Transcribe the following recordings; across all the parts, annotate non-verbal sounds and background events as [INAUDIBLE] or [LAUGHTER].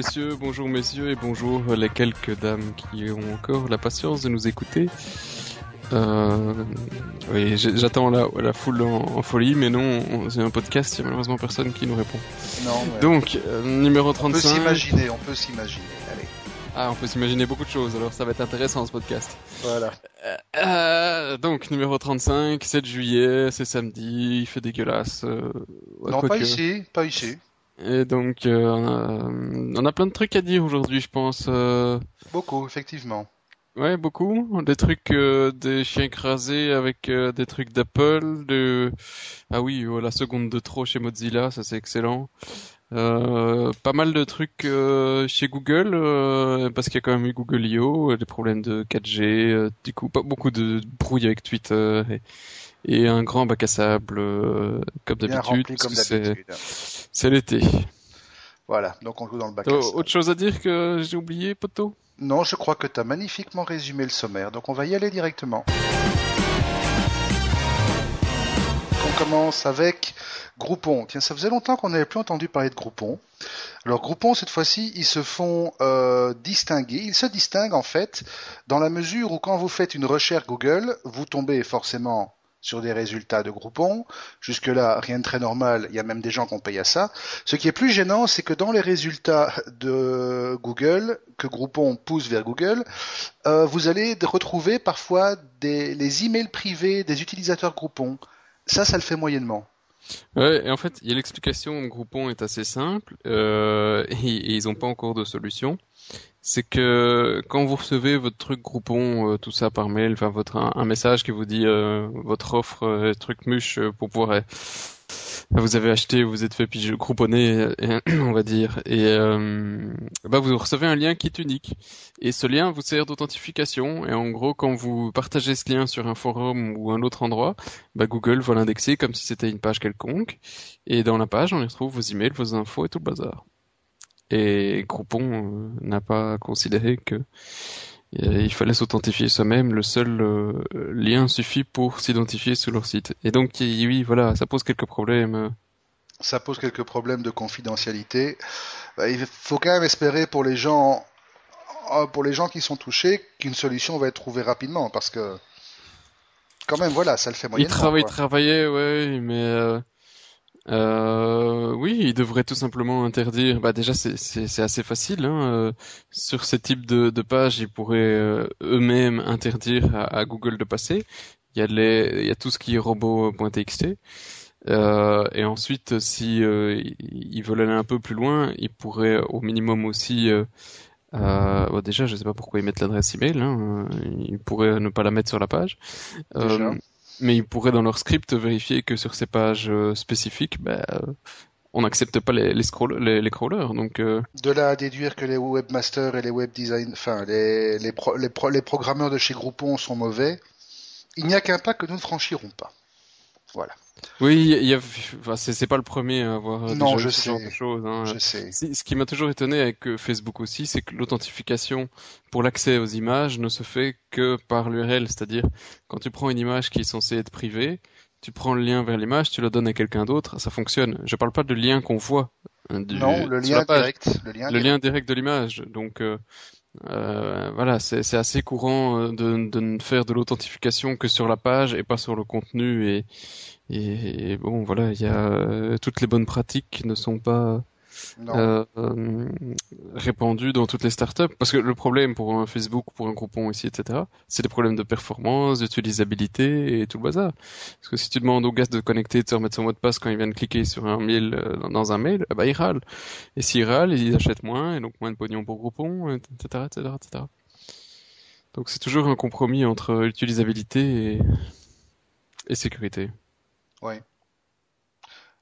messieurs, bonjour messieurs et bonjour les quelques dames qui ont encore la patience de nous écouter. Euh, oui, j'attends la, la, foule en, folie, mais non, c'est un podcast, il n'y a malheureusement personne qui nous répond. Non, Donc, euh, numéro 35. On peut s'imaginer, on peut s'imaginer, allez. Ah, on peut s'imaginer beaucoup de choses, alors ça va être intéressant ce podcast. Voilà. Euh, donc, numéro 35, 7 juillet, c'est samedi, il fait dégueulasse. Non, pas ici, pas ici. Et donc, euh, on a plein de trucs à dire aujourd'hui, je pense. Beaucoup, effectivement. Ouais, beaucoup. Des trucs, euh, des chiens écrasés avec euh, des trucs d'Apple. De... Ah oui, oh, la seconde de trop chez Mozilla, ça c'est excellent. Euh, pas mal de trucs chez Google, parce qu'il y a quand même eu Google I.O., des problèmes de 4G, du coup pas beaucoup de brouille avec Twitter et, un grand bac à sable comme d'habitude. C'est l'été. Voilà, donc on joue dans le bac à sable. Autre chose à dire que j'ai oublié, Poto? Non, je crois que tu as magnifiquement résumé le sommaire, donc on va y aller directement. On commence avec Groupon. Tiens, ça faisait longtemps qu'on n'avait plus entendu parler de Groupon. Alors Groupon, cette fois-ci, ils se font euh, distinguer. Ils se distinguent en fait dans la mesure où quand vous faites une recherche Google, vous tombez forcément sur des résultats de Groupon. Jusque-là, rien de très normal, il y a même des gens qui ont payé à ça. Ce qui est plus gênant, c'est que dans les résultats de Google, que Groupon pousse vers Google, euh, vous allez retrouver parfois des, les emails privés des utilisateurs Groupon. Ça, ça le fait moyennement. Ouais, et en fait, l'explication Groupon est assez simple euh, [LAUGHS] et, et, ils n'ont pas encore de solution c'est que quand vous recevez votre truc Groupon, euh, tout ça par mail, enfin votre un, message qui vous dit euh, votre offre euh, truc muche pour pouvoir vous avez acheté, vous êtes fait puis grouponner, [CLEARS THROAT] on va dire, et bah vous recevez un lien qui est unique. Et ce lien vous sert d'authentification. Et en gros, quand vous partagez ce lien sur un forum ou un autre endroit, bah Google va l'indexer comme si c'était une page quelconque. Et dans la page, on y retrouve vos emails, vos infos et tout le bazar. Et Groupon euh, n'a pas considéré que euh, il fallait s'authentifier soi-même. Le seul euh, lien suffit pour s'identifier sur leur site. Et donc, oui, voilà, ça pose quelques problèmes. Ça pose quelques problèmes de confidentialité. Bah, il faut quand même espérer pour les gens, pour les gens qui sont touchés, qu'une solution va être trouvée rapidement, parce que quand même, voilà, ça le fait moyennement. Il travaille, travaillait, ouais, mais euh, oui, ils devraient tout simplement interdire. Bah déjà, c'est assez facile. Hein. Euh, sur ces types de, de pages, ils pourraient euh, eux-mêmes interdire à, Google de passer. Il y a les, il y a tout ce qui est robot.txt. Euh, et ensuite, si euh, ils veulent aller un peu plus loin, ils pourraient au minimum aussi. Bah, déjà, je sais pas pourquoi ils mettent l'adresse email. Hein. Ils pourraient ne pas la mettre sur la page. Mais ils pourraient dans leur script vérifier que sur ces pages euh, spécifiques, ben, euh, on n'accepte pas les, les, les, crawlers. Donc, euh, De là à déduire que les webmasters et les web design, enfin les, les, les, programmeurs de chez Groupon sont mauvais, il n'y a qu'un pas que nous ne franchirons pas. Voilà. Oui, il y a, enfin, c'est pas le premier à avoir non, je ce sais, genre de choses. Hein. Je sais. Ce qui m'a toujours étonné avec euh, Facebook aussi, c'est que l'authentification pour l'accès aux images ne se fait que par l'URL, c'est-à-dire quand tu prends une image qui est censée être privée, tu prends le lien vers l'image, tu le donnes à quelqu'un d'autre, ça fonctionne. Je parle pas de lien qu'on voit. Hein, non, le lien direct. Le lien, le lien direct de l'image. Donc euh, euh, voilà, c'est assez courant euh, de, de ne faire de l'authentification que sur la page et pas sur le contenu. Et, et, bon, voilà, il y a euh, toutes les bonnes pratiques ne sont pas euh, euh, répandues dans toutes les startups. Parce que le problème pour un Facebook, pour un Groupon ici, etc., c'est des problèmes de performance, d'utilisabilité et tout le bazar. Parce que si tu demandes au gars de connecter, de se remettre son mot de passe quand il vient de cliquer sur un mail, euh, dans un mail, bah, il râle. Et s'il râle, il achète moins, et donc moins de pognon pour Groupon, etc., etc., etc. Donc c'est toujours un compromis entre utilisabilité et, et sécurité. Oui.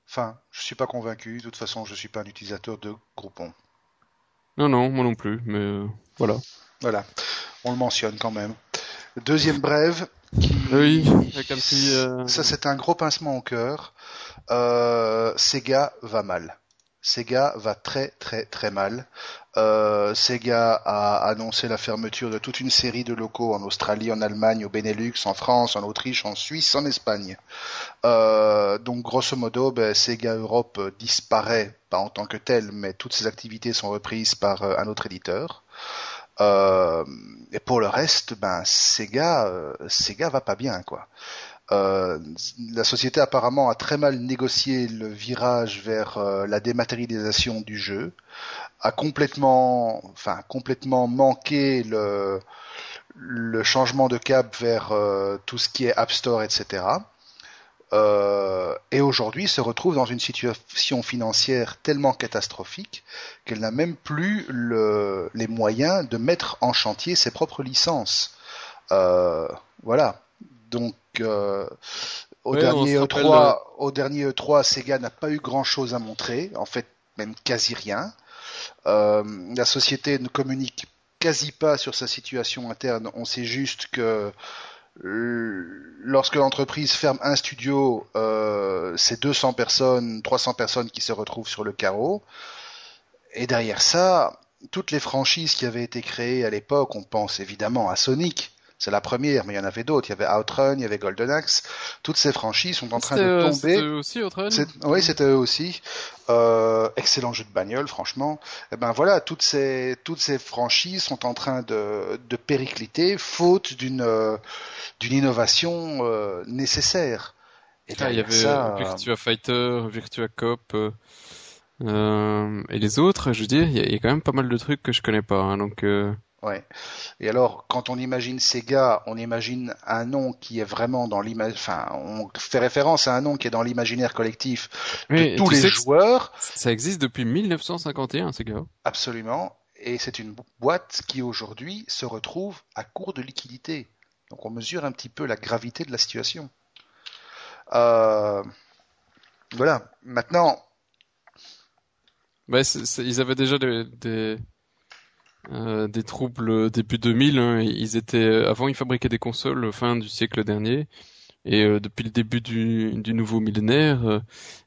Enfin, je suis pas convaincu. De toute façon, je suis pas un utilisateur de Groupon. Non, non, moi non plus. Mais euh, voilà. Voilà. On le mentionne quand même. Deuxième brève. Oui. Avec un petit, euh, Ça, c'est un gros pincement au cœur. Euh, Sega va mal. Sega va très très très mal. Euh, Sega a annoncé la fermeture de toute une série de locaux en Australie, en Allemagne, au Benelux, en France, en Autriche, en Suisse, en Espagne. Euh, donc grosso modo, ben, Sega Europe disparaît, pas en tant que tel, mais toutes ses activités sont reprises par euh, un autre éditeur. Et pour le reste, ben Sega, Sega va pas bien quoi. Euh, la société apparemment a très mal négocié le virage vers euh, la dématérialisation du jeu, a complètement, enfin complètement manqué le, changement de cap vers euh, tout ce qui est App Store, etc. et aujourd'hui se retrouve dans une situation financière tellement catastrophique qu'elle n'a même plus le, les moyens de mettre en chantier ses propres licences. voilà. Donc euh, au, dernier E3, au dernier E3, Sega n'a pas eu grand-chose à montrer, en fait même quasi rien. Euh, la société ne communique quasi pas sur sa situation interne. On sait juste que lorsque l'entreprise ferme un studio, euh, c'est 200 personnes, 300 personnes qui se retrouvent sur le carreau. Et derrière ça, toutes les franchises qui avaient été créées à l'époque, on pense évidemment à Sonic, c'est la première, mais il y en avait d'autres. Il y avait Outrun, il y avait Golden Axe. Toutes ces franchises sont en train de tomber. C'était eux aussi Outrun Oui, c'était eux aussi. Euh, excellent jeu de bagnole, franchement. Et eh ben voilà, toutes ces toutes ces franchises sont en train de, de péricliter, faute d'une euh, d'une innovation euh, nécessaire. Et ah, il y avait ça, Virtua Fighter, Virtua Cop. Euh, et les autres, je veux dire, il y, a quand même pas mal de trucs que je connais pas, hein, donc. Ouais. Et alors, quand on imagine Sega, on imagine un nom qui est vraiment dans l'image, enfin, on fait référence à un nom qui est dans l'imaginaire collectif de tous les joueurs. Ça existe depuis 1951, Sega. Absolument. Et c'est une boîte qui aujourd'hui se retrouve à court de liquidité. Donc on mesure un petit peu la gravité de la situation. Euh... Voilà. Maintenant. Ouais, ils avaient déjà des euh, des troubles début 2000. Hein, ils étaient euh, avant ils fabriquaient des consoles fin du siècle dernier et euh, depuis le début du, du nouveau millénaire,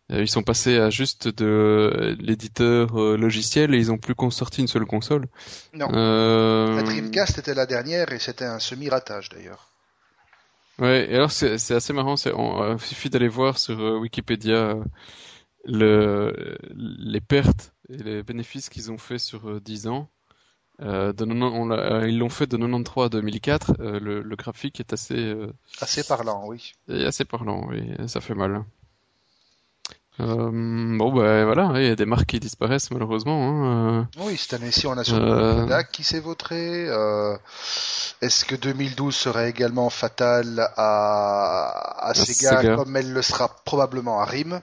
ils sont passés à juste de l'éditeur logiciel et ils ont plus sorti une seule console. Non. La Dreamcast était la dernière et c'était un semi-ratage d'ailleurs. Ouais, et alors c'est assez marrant, il suffit d'aller voir sur Wikipédia le, les pertes et les bénéfices qu'ils ont fait sur 10 ans. Euh, euh, ils l'ont fait de 93 à 2004. Euh, le, le, graphique est assez assez parlant, oui. assez parlant, oui. Ça fait mal. bon ben voilà, il y a des marques qui disparaissent malheureusement. Hein. Oui, cette année-ci on a sur euh... qui s'est vautré. Est-ce que 2012 serait également fatal à, à, Sega, comme elle le sera probablement à RIM?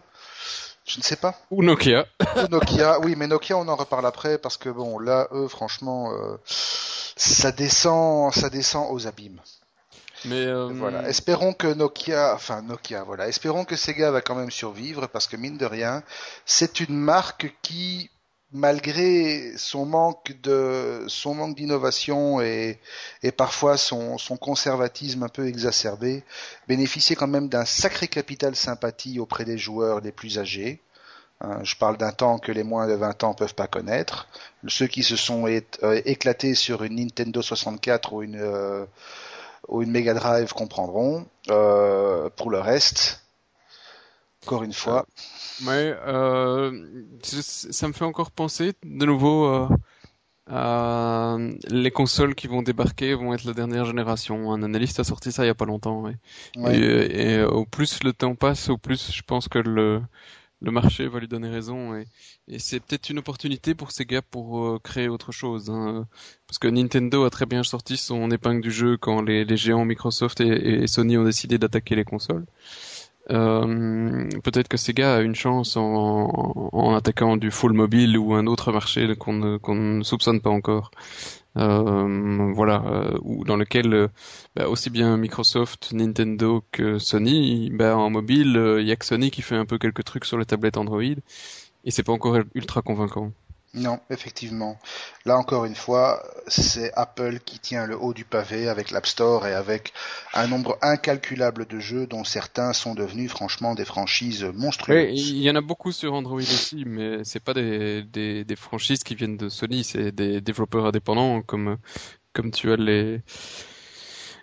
Je ne sais pas. Ou Nokia. Ou Nokia, oui, mais Nokia, on en reparle après parce que bon, là, eux, franchement, euh, ça descend, ça descend aux abîmes. Mais euh... voilà, espérons que Nokia, enfin Nokia, voilà, espérons que Sega va quand même survivre parce que mine de rien, c'est une marque qui, malgré son manque de, son manque d'innovation et, et parfois son, son conservatisme un peu exacerbé, bénéficiait quand même d'un sacré capital sympathie auprès des joueurs les plus âgés. Hein, je parle d'un temps que les moins de 20 ans peuvent pas connaître. Ceux qui se sont euh, éclatés sur une Nintendo 64 ou une euh, ou une Mega Drive comprendront. Euh, pour le reste, encore une fois. Ouais, euh, ça me fait encore penser de nouveau euh, les consoles qui vont débarquer vont être la dernière génération. Un analyste a sorti ça il y a pas longtemps. Et, au plus le temps passe, au plus je pense que le le marché va lui donner raison et, c'est peut-être une opportunité pour Sega pour euh, créer autre chose hein. parce que Nintendo a très bien sorti son épingle du jeu quand les, géants Microsoft et, Sony ont décidé d'attaquer les consoles euh, peut-être que Sega a une chance en, attaquant du full mobile ou un autre marché qu'on ne soupçonne pas encore. Euh, voilà, euh, ou dans lequel euh, bah, aussi bien Microsoft, Nintendo que Sony, bah, en mobile, il y a que Sony qui fait un peu quelques trucs sur les tablettes Android, et c'est pas encore ultra convaincant. Non, effectivement. Là encore une fois, c'est Apple qui tient le haut du pavé avec l'App Store et avec un nombre incalculable de jeux dont certains sont devenus franchement des franchises monstrueuses. il y en a beaucoup sur Android aussi, mais c'est pas des, des, des, franchises qui viennent de Sony, c'est des développeurs indépendants comme comme tu as les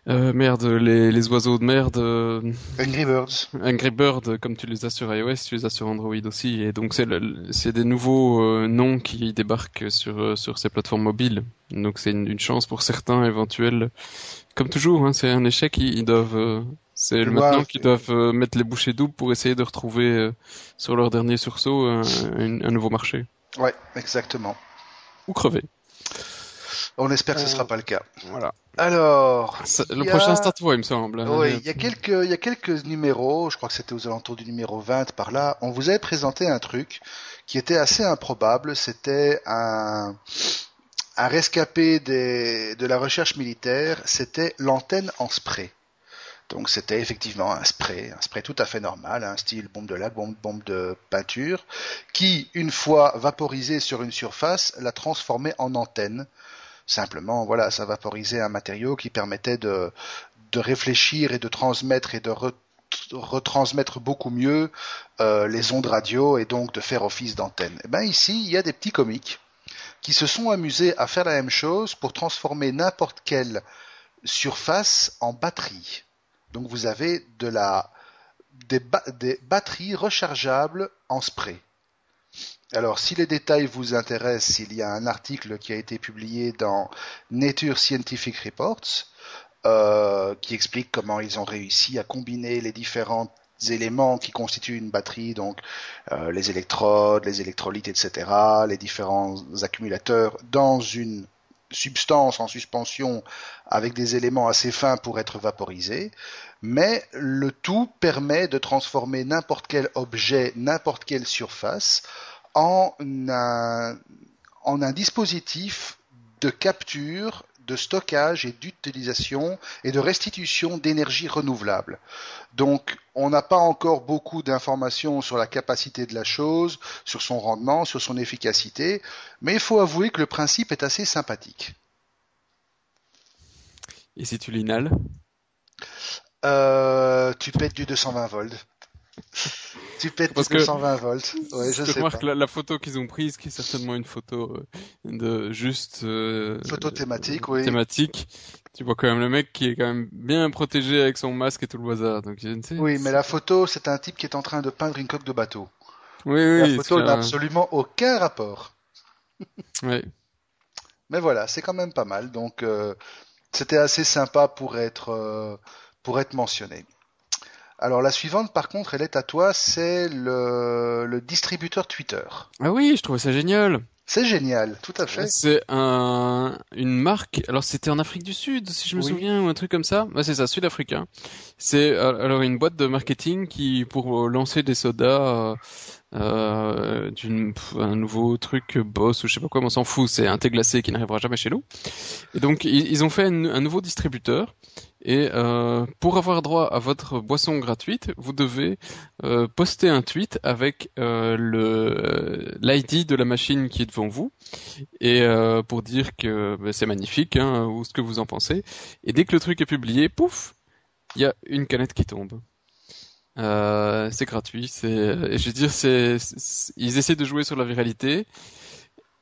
euh, merde, les, les, oiseaux de merde. Euh, Angry Birds. Angry Birds, comme tu les as sur iOS, tu les as sur Android aussi. Et donc c'est c'est des nouveaux euh, noms qui débarquent sur sur ces plateformes mobiles. Donc c'est une, une, chance pour certains éventuels. Comme toujours, hein, c'est un échec. Ils, doivent c'est maintenant qu'ils doivent mettre les bouchées doubles pour essayer de retrouver sur leur dernier sursaut un, un nouveau marché. Ouais, exactement. Ou crever. On espère que ce ne sera pas le cas. Voilà. Alors, le prochain Start il me semble. Oui, il y a quelques, il y a quelques numéros. Je crois que c'était aux alentours du numéro 20 par là. On vous avait présenté un truc qui était assez improbable. C'était un, un rescapé des, de la recherche militaire. C'était l'antenne en spray. Donc c'était effectivement un spray, un spray tout à fait normal, un style bombe de lac, bombe, bombe de peinture, qui, une fois vaporisé sur une surface, la transformait en antenne Simplement, voilà, ça vaporisait un matériau qui permettait de, de réfléchir et de transmettre et de retransmettre beaucoup mieux euh, les ondes radio et donc de faire office d'antenne. Et eh ben ici, il y a des petits comiques qui se sont amusés à faire la même chose pour transformer n'importe quelle surface en batterie. Donc vous avez de la des, des batteries rechargeables en spray. Alors, si les détails vous intéressent, il y a un article qui a été publié dans Nature Scientific Reports euh, qui explique comment ils ont réussi à combiner les différents éléments qui constituent une batterie, donc euh, les électrodes, les électrolytes, etc., les différents accumulateurs, dans une substance en suspension avec des éléments assez fins pour être vaporisés, mais le tout permet de transformer n'importe quel objet, n'importe quelle surface en un, en un dispositif de capture, de stockage et d'utilisation et de restitution d'énergie renouvelable. Donc, on n'a pas encore beaucoup d'informations sur la capacité de la chose, sur son rendement, sur son efficacité, mais il faut avouer que le principe est assez sympathique. Et si tu l'inhales? Euh, Tu pètes du 220 volts. Tu pètes parce que 120 volts. Ouais, je, sais que la, photo qu'ils ont prise, qui est certainement une photo euh, de juste euh, photo thématique, oui. Thématique. Tu vois quand même le mec qui est quand même bien protégé avec son masque et tout le bazar. Donc Oui, mais la photo, c'est un type qui est en train de peindre une coque de bateau. Oui, oui. La photo n'a absolument aucun rapport. oui. Mais voilà, c'est quand même pas mal. Donc euh, c'était assez sympa pour être pour être mentionné. Alors la suivante, par contre, elle est à toi, c'est le, distributeur Twitter. Ah oui, je trouvais ça génial. C'est génial, tout à fait. C'est un, une marque. Alors c'était en Afrique du Sud, si je me souviens, ou un truc comme ça. Ouais, c'est ça, sud-africain. C'est euh, alors une boîte de marketing qui, pour lancer des sodas, euh, d'un nouveau truc boss ou je sais pas quoi, mais on s'en fout. C'est un thé glacé qui n'arrivera jamais chez nous. Et donc ils, ont fait un nouveau distributeur et euh, pour avoir droit à votre boisson gratuite, vous devez euh, poster un tweet avec euh, le l'ID de la machine qui est devant vous et euh, pour dire que bah, c'est magnifique hein, ou ce que vous en pensez. Et dès que le truc est publié, pouf, il y a une canette qui tombe. Euh, c'est gratuit, c'est, je veux dire, c'est, ils essaient de jouer sur la viralité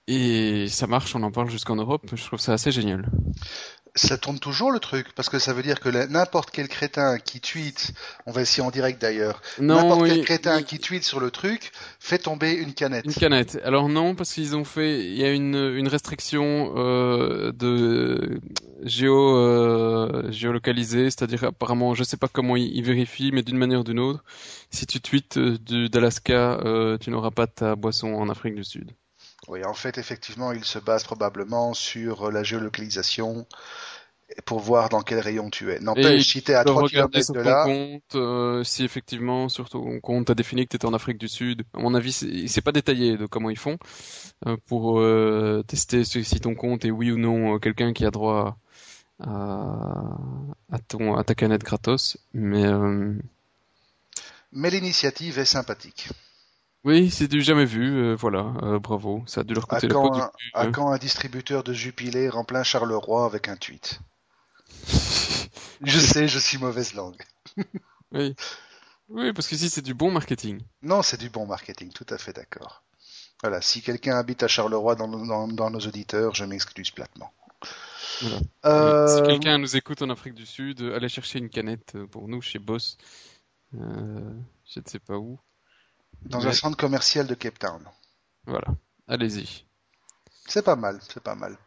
et ça marche, on en parle jusqu'en Europe. Je trouve ça assez génial ça tourne toujours le truc parce que ça veut dire que n'importe quel crétin qui tweet, on va essayer en direct d'ailleurs, n'importe quel crétin qui tweet sur le truc fait tomber une canette. Une canette. Alors non parce qu'ils ont fait, il y a une, une restriction euh, de géo euh, géolocalisée, c'est-à-dire apparemment, je sais pas comment ils, vérifient, mais d'une manière ou d'une autre, si tu tweets euh, d'Alaska, euh, tu n'auras pas ta boisson en Afrique du Sud. Oui, en fait, effectivement, il se base probablement sur la géolocalisation pour voir dans quel rayon tu es. N'empêche, si t'es à 3 km de là... Compte, euh, si effectivement, sur ton compte, t'as défini que t'étais en Afrique du Sud. À mon avis, c'est pas détaillé de comment ils font euh, pour euh, tester si ton compte est oui ou non quelqu'un qui a droit à, à, ton, à ta canette gratos. Mais... Mais l'initiative est sympathique. Oui, c'est du jamais vu, voilà, bravo, ça a dû leur coûter à quand, un, à quand un distributeur de Jupiler en plein Charleroi avec un tweet [LAUGHS] Je sais, je suis mauvaise langue. oui. Oui, parce que si c'est du bon marketing. Non, c'est du bon marketing, tout à fait d'accord. Voilà, si quelqu'un habite à Charleroi dans, dans nos auditeurs, je m'excuse platement. Euh, si quelqu'un nous écoute en Afrique du Sud, allez chercher une canette pour nous chez Boss. Euh, je ne sais pas où. Dans un centre commercial de Cape Town. Voilà, allez-y. C'est pas mal, c'est pas mal.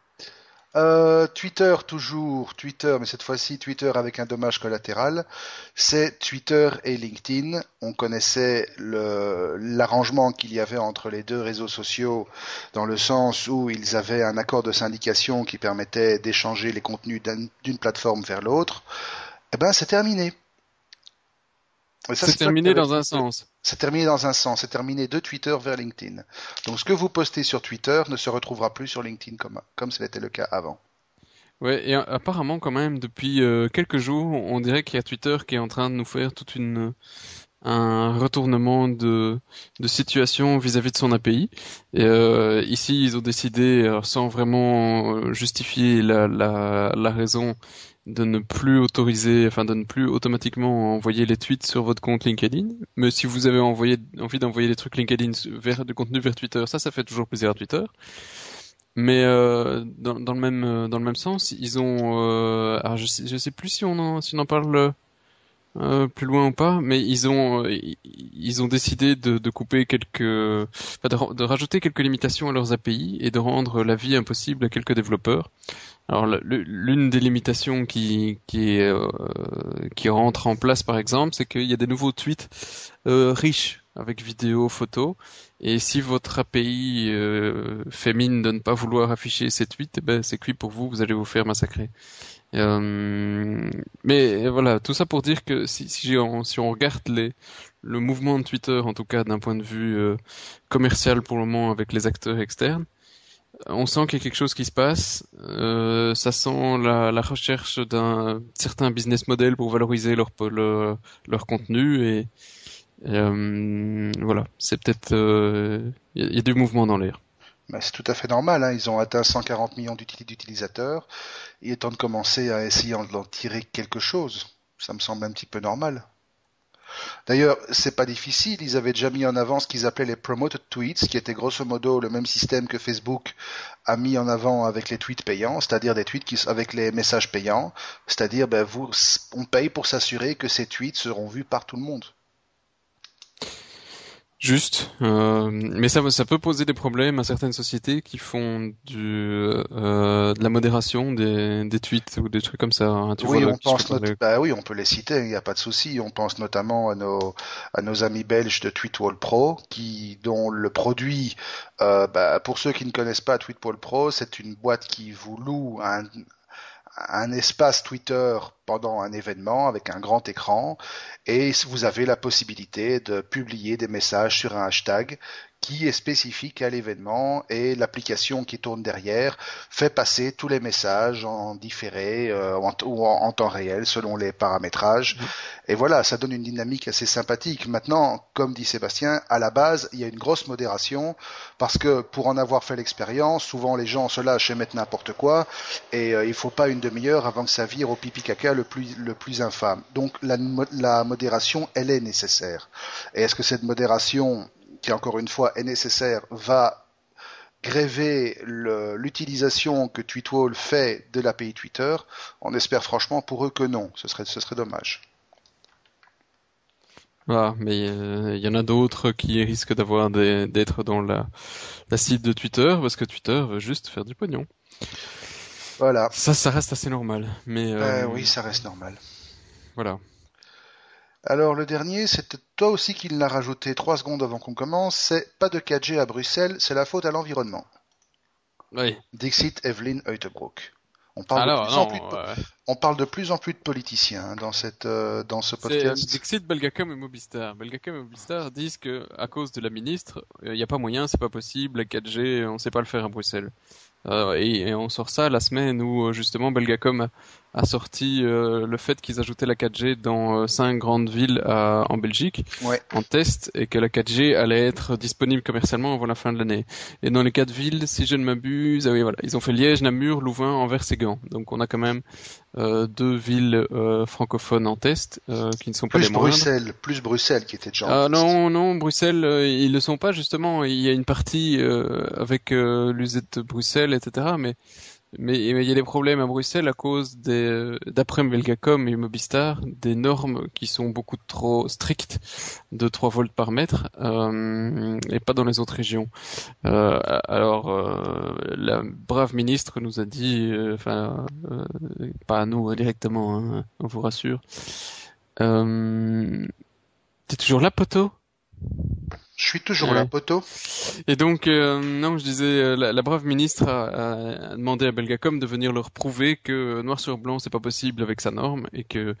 Euh, Twitter toujours, Twitter, mais cette fois-ci Twitter avec un dommage collatéral, c'est Twitter et LinkedIn. On connaissait l'arrangement qu'il y avait entre les deux réseaux sociaux dans le sens où ils avaient un accord de syndication qui permettait d'échanger les contenus d'une plateforme vers l'autre. Eh ben, c'est terminé. C'est terminé dans un sens. C'est terminé dans un sens. C'est terminé de Twitter vers LinkedIn. Donc ce que vous postez sur Twitter ne se retrouvera plus sur LinkedIn comme, comme c'était le cas avant. Ouais, et apparemment quand même depuis euh, quelques jours, on dirait qu'il y a Twitter qui est en train de nous faire toute une un retournement de, de situation vis-à-vis de son API. Et euh, ici, ils ont décidé, sans vraiment euh, justifier la, la, la raison, de ne plus autoriser, enfin de ne plus automatiquement envoyer les tweets sur votre compte LinkedIn. Mais si vous avez envie d'envoyer des trucs LinkedIn vers du contenu vers Twitter, ça, ça fait toujours plaisir à Twitter. Mais euh, dans, dans, le même euh, dans le même sens, ils ont, euh, alors je sais, je sais plus si on en, si on en parle plus loin ou pas, mais ils ont ils ont décidé de, couper quelques, de, de, rajouter quelques limitations à leurs API et de rendre la vie impossible à quelques développeurs. Alors l'une des limitations qui qui, euh, qui rentre en place par exemple, c'est qu'il y a des nouveaux tweets euh, riches avec vidéo, photo, et si votre API euh, fait mine de ne pas vouloir afficher ces tweets, eh ben c'est cuit pour vous, vous allez vous faire massacrer. Euh, mais voilà, tout ça pour dire que si, si, on, si on regarde les, le mouvement de Twitter, en tout cas d'un point de vue euh, commercial pour le moment avec les acteurs externes, on sent qu'il y a quelque chose qui se passe. Euh, ça sent la, recherche d'un certain business model pour valoriser leur, contenu et, euh, voilà, c'est peut-être il y, y, a du mouvement dans l'air. Bah, c'est tout à fait normal. Hein. Ils ont atteint 140 millions d'utilisateurs. Il est temps de commencer à essayer d'en tirer quelque chose. Ça me semble un petit peu normal. D'ailleurs, c'est pas difficile. Ils avaient déjà mis en avant ce qu'ils appelaient les promoted tweets, qui était grosso modo le même système que Facebook a mis en avant avec les tweets payants, c'est-à-dire des tweets avec les messages payants, c'est-à-dire ben, on paye pour s'assurer que ces tweets seront vus par tout le monde. Juste, euh, mais ça, ça peut poser des problèmes à certaines sociétés qui font du, euh, de la modération des, des, tweets ou des trucs comme ça. Hein, tu oui, on pense bah oui, on peut les citer, il n'y a pas de souci. On pense notamment à nos, à nos amis belges de Tweetwall Pro, qui, dont le produit, euh, bah, pour ceux qui ne connaissent pas Tweetwall Pro, c'est une boîte qui vous loue un, un espace Twitter pendant un événement avec un grand écran et vous avez la possibilité de publier des messages sur un hashtag qui est spécifique à l'événement et l'application qui tourne derrière fait passer tous les messages en différé euh, ou en, temps réel selon les paramétrages. Mmh. Et voilà, ça donne une dynamique assez sympathique. Maintenant, comme dit Sébastien, à la base, il y a une grosse modération parce que pour en avoir fait l'expérience, souvent les gens se lâchent et mettent n'importe quoi et euh, il faut pas une demi-heure avant que ça vire au pipi caca le plus, le plus infâme. Donc la, la modération, elle est nécessaire. Et est-ce que cette modération qui encore une fois est nécessaire, va gréver l'utilisation que Tweetwall fait de l'API Twitter, on espère franchement pour eux que non. Ce serait, ce serait dommage. Ah, mais euh, il y en a d'autres qui risquent d'avoir d'être dans la, la cible de Twitter parce que Twitter veut juste faire du pognon. Voilà. Ça, ça reste assez normal. Mais euh, oui, ça reste normal. Voilà. Alors le dernier, c'est toi aussi qui l'a rajouté trois secondes avant qu'on commence, c'est pas de 4G à Bruxelles, c'est la faute à l'environnement. Oui. Dixit Evelyn Heutebroek. On parle, de plus en plus de, on parle de plus en plus de politiciens hein, dans cette euh, dans ce podcast. Dixit, Belgacom et Mobistar. Belgacom et Mobistar disent que à cause de la ministre, il euh, n'y a pas moyen, c'est pas possible, la 4G, on sait pas le faire à Bruxelles. Euh, et, on sort ça la semaine où justement Belgacom a sorti euh, le fait qu'ils ajoutaient la 4G dans euh, cinq grandes villes en Belgique en test et que la 4G allait être disponible commercialement avant la fin de l'année. Et dans les quatre villes, si je ne m'abuse, ah oui voilà, ils ont fait Liège, Namur, Louvain, Anvers et Gand. Donc on a quand même euh, deux villes francophones en test qui ne sont pas plus les Bruxelles, plus Bruxelles qui était déjà. Ah non non Bruxelles ils le sont pas justement. Il y a une partie avec l'UZ de Bruxelles etc. Mais mais il y a des problèmes à Bruxelles à cause des, d'après Belgacom et Mobistar, des normes qui sont beaucoup trop strictes de 3 volts par mètre euh, et pas dans les autres régions. Euh, alors, euh, la brave ministre nous a dit, euh, enfin, euh, pas à nous directement, hein, on vous rassure. T'es toujours là, poteau? Je suis toujours là, poteau. Et donc, euh, non, je disais, euh, la, brave ministre a, demandé à Belgacom de venir leur prouver que noir sur blanc, c'est pas possible avec sa norme et que,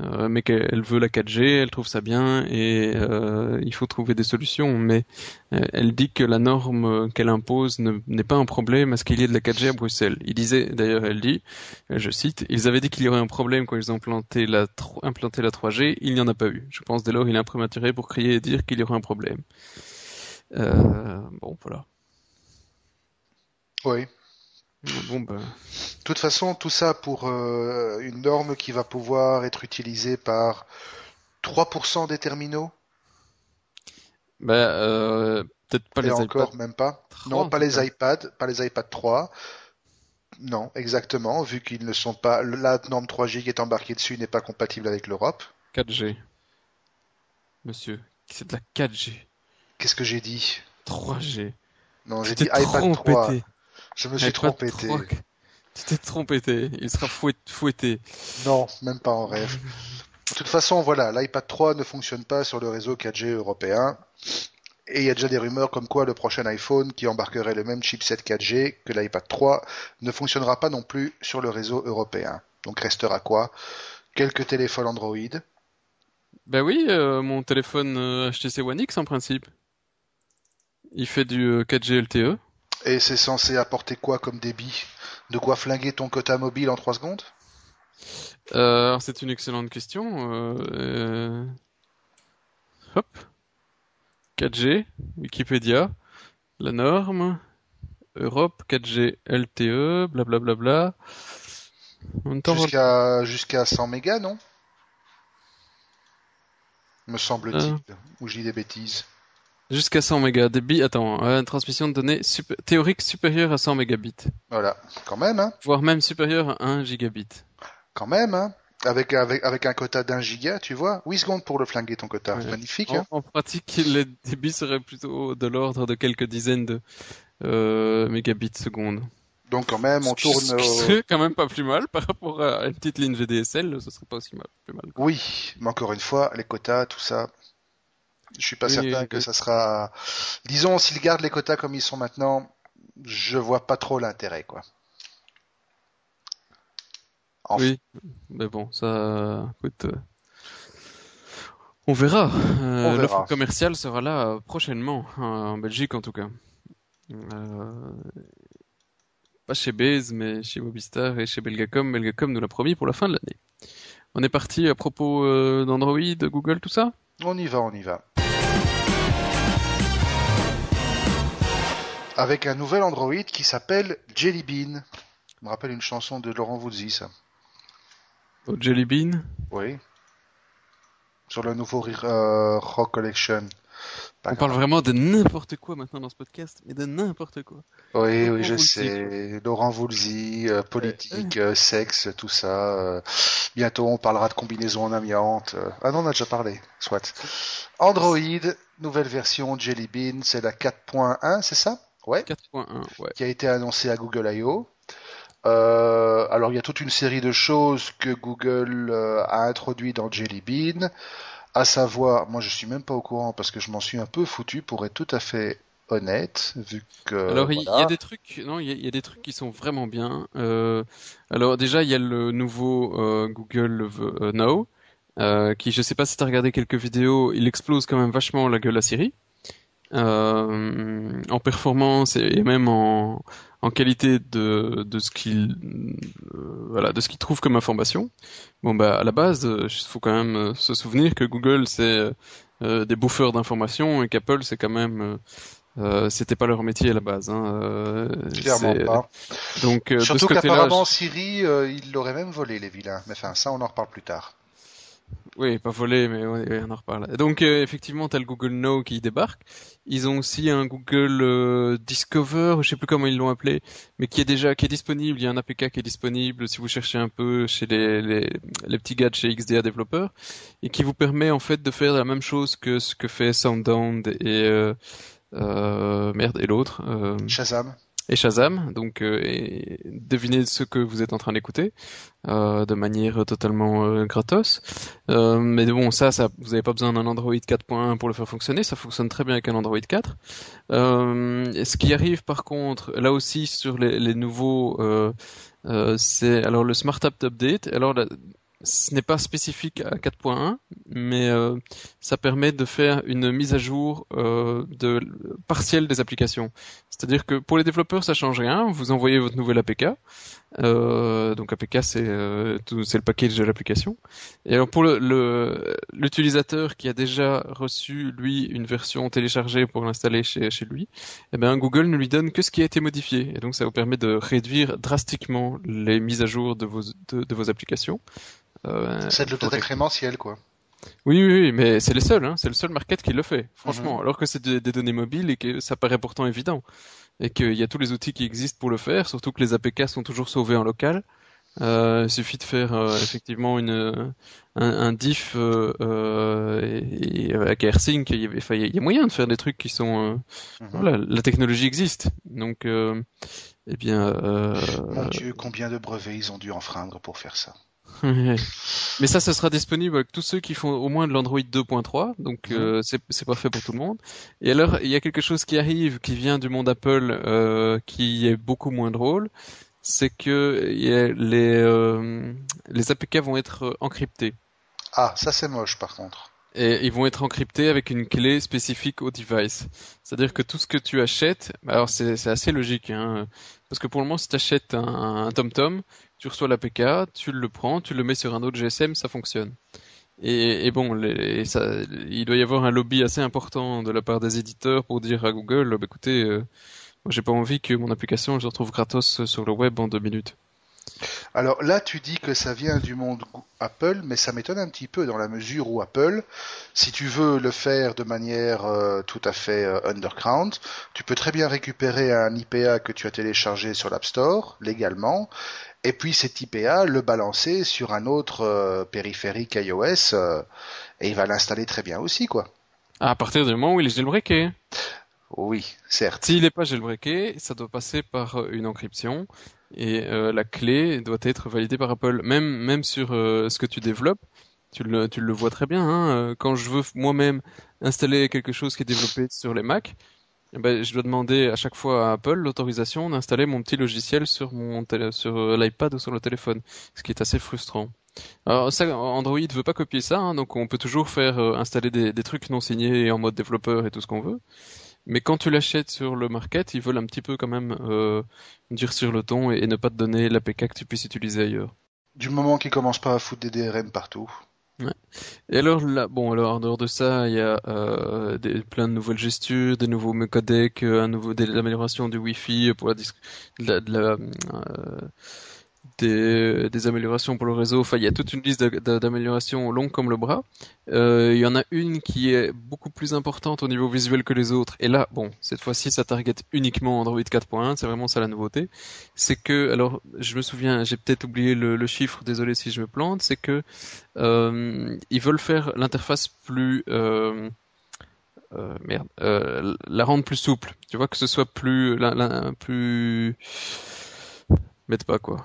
euh, mais qu'elle veut la 4G, elle trouve ça bien et il faut trouver des solutions. Mais elle dit que la norme qu'elle impose n'est pas un problème à ce qu'il y ait de la 4G à Bruxelles. Il disait, d'ailleurs, elle dit, je cite, ils avaient dit qu'il y aurait un problème quand ils ont implanté la, implanté la 3G, il n'y en a pas eu. Je pense dès lors il est un prématuré pour crier et dire qu'il y aurait un problème. Euh, bon, voilà. Oui. Bon, ben... De toute façon, tout ça pour euh, une norme qui va pouvoir être utilisée par 3% des terminaux? Ben, euh, peut-être pas Et les encore, iPad même pas. non, pas les iPads, pas les iPad 3. Non, exactement, vu qu'ils ne sont pas, la norme 3G qui est embarquée dessus n'est pas compatible avec l'Europe. 4G. Monsieur, c'est de la 4G. Qu'est-ce que j'ai dit? 3G. Non, j'ai dit iPad 3. Je me suis trompé. [LAUGHS] Tu t'es trompé, il sera fouetté. Non, même pas en rêve. De toute façon, voilà, l'iPad 3 ne fonctionne pas sur le réseau 4G européen. Et il y a déjà des rumeurs comme quoi le prochain iPhone qui embarquerait le même chipset 4G que l'iPad 3 ne fonctionnera pas non plus sur le réseau européen. Donc restera quoi? Quelques téléphones Android. Ben oui, euh, mon téléphone HTC euh, One X en principe. Il fait du 4G euh, LTE. Et c'est censé apporter quoi comme débit? De quoi flinguer ton quota mobile en 3 secondes? Euh, C'est une excellente question. Euh, hop. 4G, Wikipédia, la norme, Europe, 4G LTE, blablabla. Jusqu'à jusqu'à 100 mégas, non? Me semble-t-il. Ou je dis des bêtises. Jusqu'à 100 mégas. Débit, attends, une transmission de données théorique supérieure à 100 mégabits. Voilà, quand même, hein. Voire même supérieure à 1 gigabit. Quand même, hein. Avec, avec, avec un quota d'un giga, tu vois. 8 secondes pour le flinguer, ton quota. Magnifique, en, hein. En pratique, les débits seraient plutôt de l'ordre de quelques dizaines de euh, mégabits seconde. Donc quand même, on tourne. C'est quand même pas plus mal par rapport à une petite ligne VDSL, ce serait pas aussi mal, plus mal. Oui, mais encore une fois, les quotas, tout ça, je suis pas certain que ça sera. Disons, s'ils gardent les quotas comme ils sont maintenant, je vois pas trop l'intérêt, quoi. Oui, mais bon, ça, écoute, euh, on verra. Euh, L'offre commerciale sera là euh, prochainement, en Belgique en tout cas. pas chez Baze, mais chez Mobistar et chez Belgacom. Belgacom nous l'a promis pour la fin de l'année. On est parti à propos d'Android, Google, tout ça? On y va, on y va. Avec un nouvel Android qui s'appelle Jelly Bean. Ça me rappelle une chanson de Laurent Voulzy, ça. Oh, Jelly Bean Oui. Sur le nouveau euh, Rock Collection. On parle vraiment de n'importe quoi maintenant dans ce podcast, mais de n'importe quoi. Oui, oui, je sais. Laurent Voulzy, euh, politique, euh, sexe, tout ça. bientôt, on parlera de combinaison en amiante. Ah non, on a déjà parlé. Soit. Android, nouvelle version Jelly Bean, c'est la 4.1, c'est ça? Ouais. 4.1, ouais. Qui a été annoncé à Google I.O. Euh, alors il y a toute une série de choses que Google euh, a introduit dans Jelly Bean, à savoir, moi je suis même pas au courant parce que je m'en suis un peu foutu pour être tout à fait honnête, vu que. Alors il y, a des trucs, non, il y, a des trucs qui sont vraiment bien. Euh, alors déjà il y a le nouveau euh, Google Now, qui je sais pas si tu as regardé quelques vidéos, il explose quand même vachement la gueule à Siri. Euh, en performance et même en, en qualité de, de ce qu'il euh, voilà de ce qu'il trouve comme information. Bon bah à la base, il faut quand même se souvenir que Google c'est des bouffeurs d'informations et qu'Apple c'est quand même euh, c'était pas leur métier à la base. Hein. Euh, Clairement pas. Donc, euh, Surtout qu'apparemment Siri, euh, il l'aurait même volé les vilains. Mais enfin, ça, on en reparle plus tard. Oui, pas volé, mais on en reparle. Donc euh, effectivement, t'as le Google Now qui débarque. Ils ont aussi un Google Discover, je sais plus comment ils l'ont appelé, mais qui est déjà qui est disponible. Il y a un APK qui est disponible si vous cherchez un peu chez les, les, petits gars de chez XDA développeurs et qui vous permet en fait de faire la même chose que ce que fait SoundHound et euh, merde, et l'autre euh, Shazam et Shazam. Donc, euh, et devinez ce que vous êtes en train d'écouter euh, de manière totalement euh, gratos. mais bon, ça, ça, vous n'avez pas besoin d'un Android 4.1 pour le faire fonctionner. Ça fonctionne très bien avec un Android 4. ce qui arrive, par contre, là aussi sur les, les nouveaux, c'est alors le Smart App Update. Alors ce n'est pas spécifique à 4.1, mais euh, ça permet de faire une mise à jour euh, de partielle des applications. C'est-à-dire que pour les développeurs, ça change rien. Vous envoyez votre nouvelle APK. Euh, donc APK, c'est euh, c'est le package de l'application. Et alors pour le l'utilisateur qui a déjà reçu lui une version téléchargée pour l'installer chez chez lui, eh ben Google ne lui donne que ce qui a été modifié. Et donc ça vous permet de réduire drastiquement les mises à jour de vos de, de vos applications. Euh, c'est de l'autodécrémentiel, quoi. Oui, oui, oui, mais c'est le seul, hein, c'est le seul market qui le fait, franchement. Alors que c'est des, données mobiles et que ça paraît pourtant évident. Et qu'il y a tous les outils qui existent pour le faire, surtout que les APK sont toujours sauvés en local. Euh, il suffit de faire euh, effectivement une, un, diff euh, et, avec AirSync, il y, avait, il y a moyen de faire des trucs qui sont... Mhm. Voilà, la technologie existe. Donc, eh bien... Mon Dieu, combien de brevets ils ont dû enfreindre pour faire ça [LAUGHS] Mais ça, ça sera disponible avec tous ceux qui font au moins de l'Android 2.3, donc mhm. euh, c'est pas fait pour tout le monde. Et alors, il y a quelque chose qui arrive, qui vient du monde Apple, euh, qui est beaucoup moins drôle, c'est que les euh, les APK vont être encryptés. Ah, ça c'est moche par contre. Et ils vont être encryptés avec une clé spécifique au device. C'est-à-dire que tout ce que tu achètes, alors c'est assez logique, hein, parce que pour le moment, si tu achètes un TomTom, tu reçois l'APK, tu le prends, tu le mets sur un autre GSM, ça fonctionne. Et, bon, il doit y avoir un lobby assez important de la part des éditeurs pour dire à Google, bah, écoutez, euh, moi j'ai pas envie que mon application je retrouve gratos sur le web en deux minutes. Alors là, tu dis que ça vient du monde Apple, mais ça m'étonne un petit peu dans la mesure où Apple, si tu veux le faire de manière euh, tout à fait euh, underground, tu peux très bien récupérer un IPA que tu as téléchargé sur l'App Store légalement et puis cet IPA le balancer sur un autre euh, périphérique iOS euh, et il va l'installer très bien aussi quoi. À partir du moment où il est jailbreaké. Oui, certes. S'il n'est pas jailbreaké, ça doit passer par euh, une encryption et la clé doit être validée par Apple. Même même sur ce que tu développes, tu le, tu le vois très bien. Hein, quand je veux moi-même installer quelque chose qui est développé sur les Mac, ben, je dois demander à chaque fois à Apple l'autorisation d'installer mon petit logiciel sur mon sur euh, l'iPad ou sur le téléphone, ce qui est assez frustrant. Alors ça, Android veut pas copier ça, hein, donc on peut toujours faire euh, installer des, trucs non signés en mode développeur et tout ce qu'on veut. Mais quand tu l'achètes sur le market, ils veulent un petit peu quand même euh, sur le ton et, ne pas te donner l'APK que tu puisses utiliser ailleurs. Du moment qu'ils commencent pas à foutre des DRM partout. Et alors là, bon, alors en dehors de ça, il y a euh, des, plein de nouvelles gestures, des nouveaux codecs, euh, un nouveau, des, améliorations du Wi-Fi pour la, de de la euh, des, améliorations pour le réseau. Enfin, il y a toute une liste d'améliorations longues comme le bras. Euh, il y en a une qui est beaucoup plus importante au niveau visuel que les autres. Et là, bon, cette fois-ci, ça target uniquement Android 4.1. C'est vraiment ça la nouveauté. C'est que, alors, je me souviens, j'ai peut-être oublié le, chiffre. Désolé si je me plante. C'est que euh, ils veulent faire l'interface plus euh, euh, merde, euh, la rendre plus souple. Tu vois que ce soit plus, la, plus Mette pas quoi.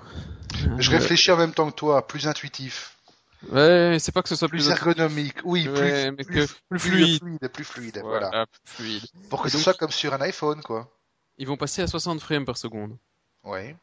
Je réfléchis en même temps que toi, plus intuitif. Ouais, c'est pas que ce soit plus, ergonomique, oui, plus, plus, fluide. plus fluide, voilà. fluide. Pour que ce soit comme sur un iPhone, quoi. Ils vont passer à 60 frames par seconde. Ouais.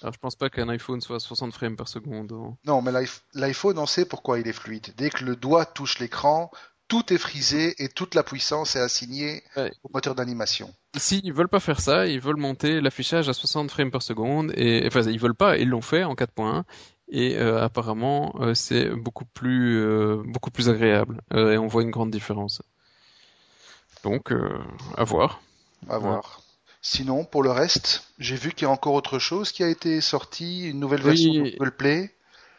Alors je pense pas qu'un iPhone soit à 60 frames par seconde. Non, mais l'iPhone, on sait pourquoi il est fluide. Dès que le doigt touche l'écran, tout est frisé et toute la puissance est assignée au moteur d'animation. S'ils veulent pas faire ça, ils veulent monter l'affichage à 60 frames par seconde et enfin ils veulent pas, ils l'ont fait en 4.1 et euh, apparemment euh, c'est beaucoup plus euh, beaucoup plus agréable et on voit une grande différence. Donc à voir. À voir. Sinon, pour le reste, j'ai vu qu'il y a encore autre chose qui a été sorti, une nouvelle version de Google Play.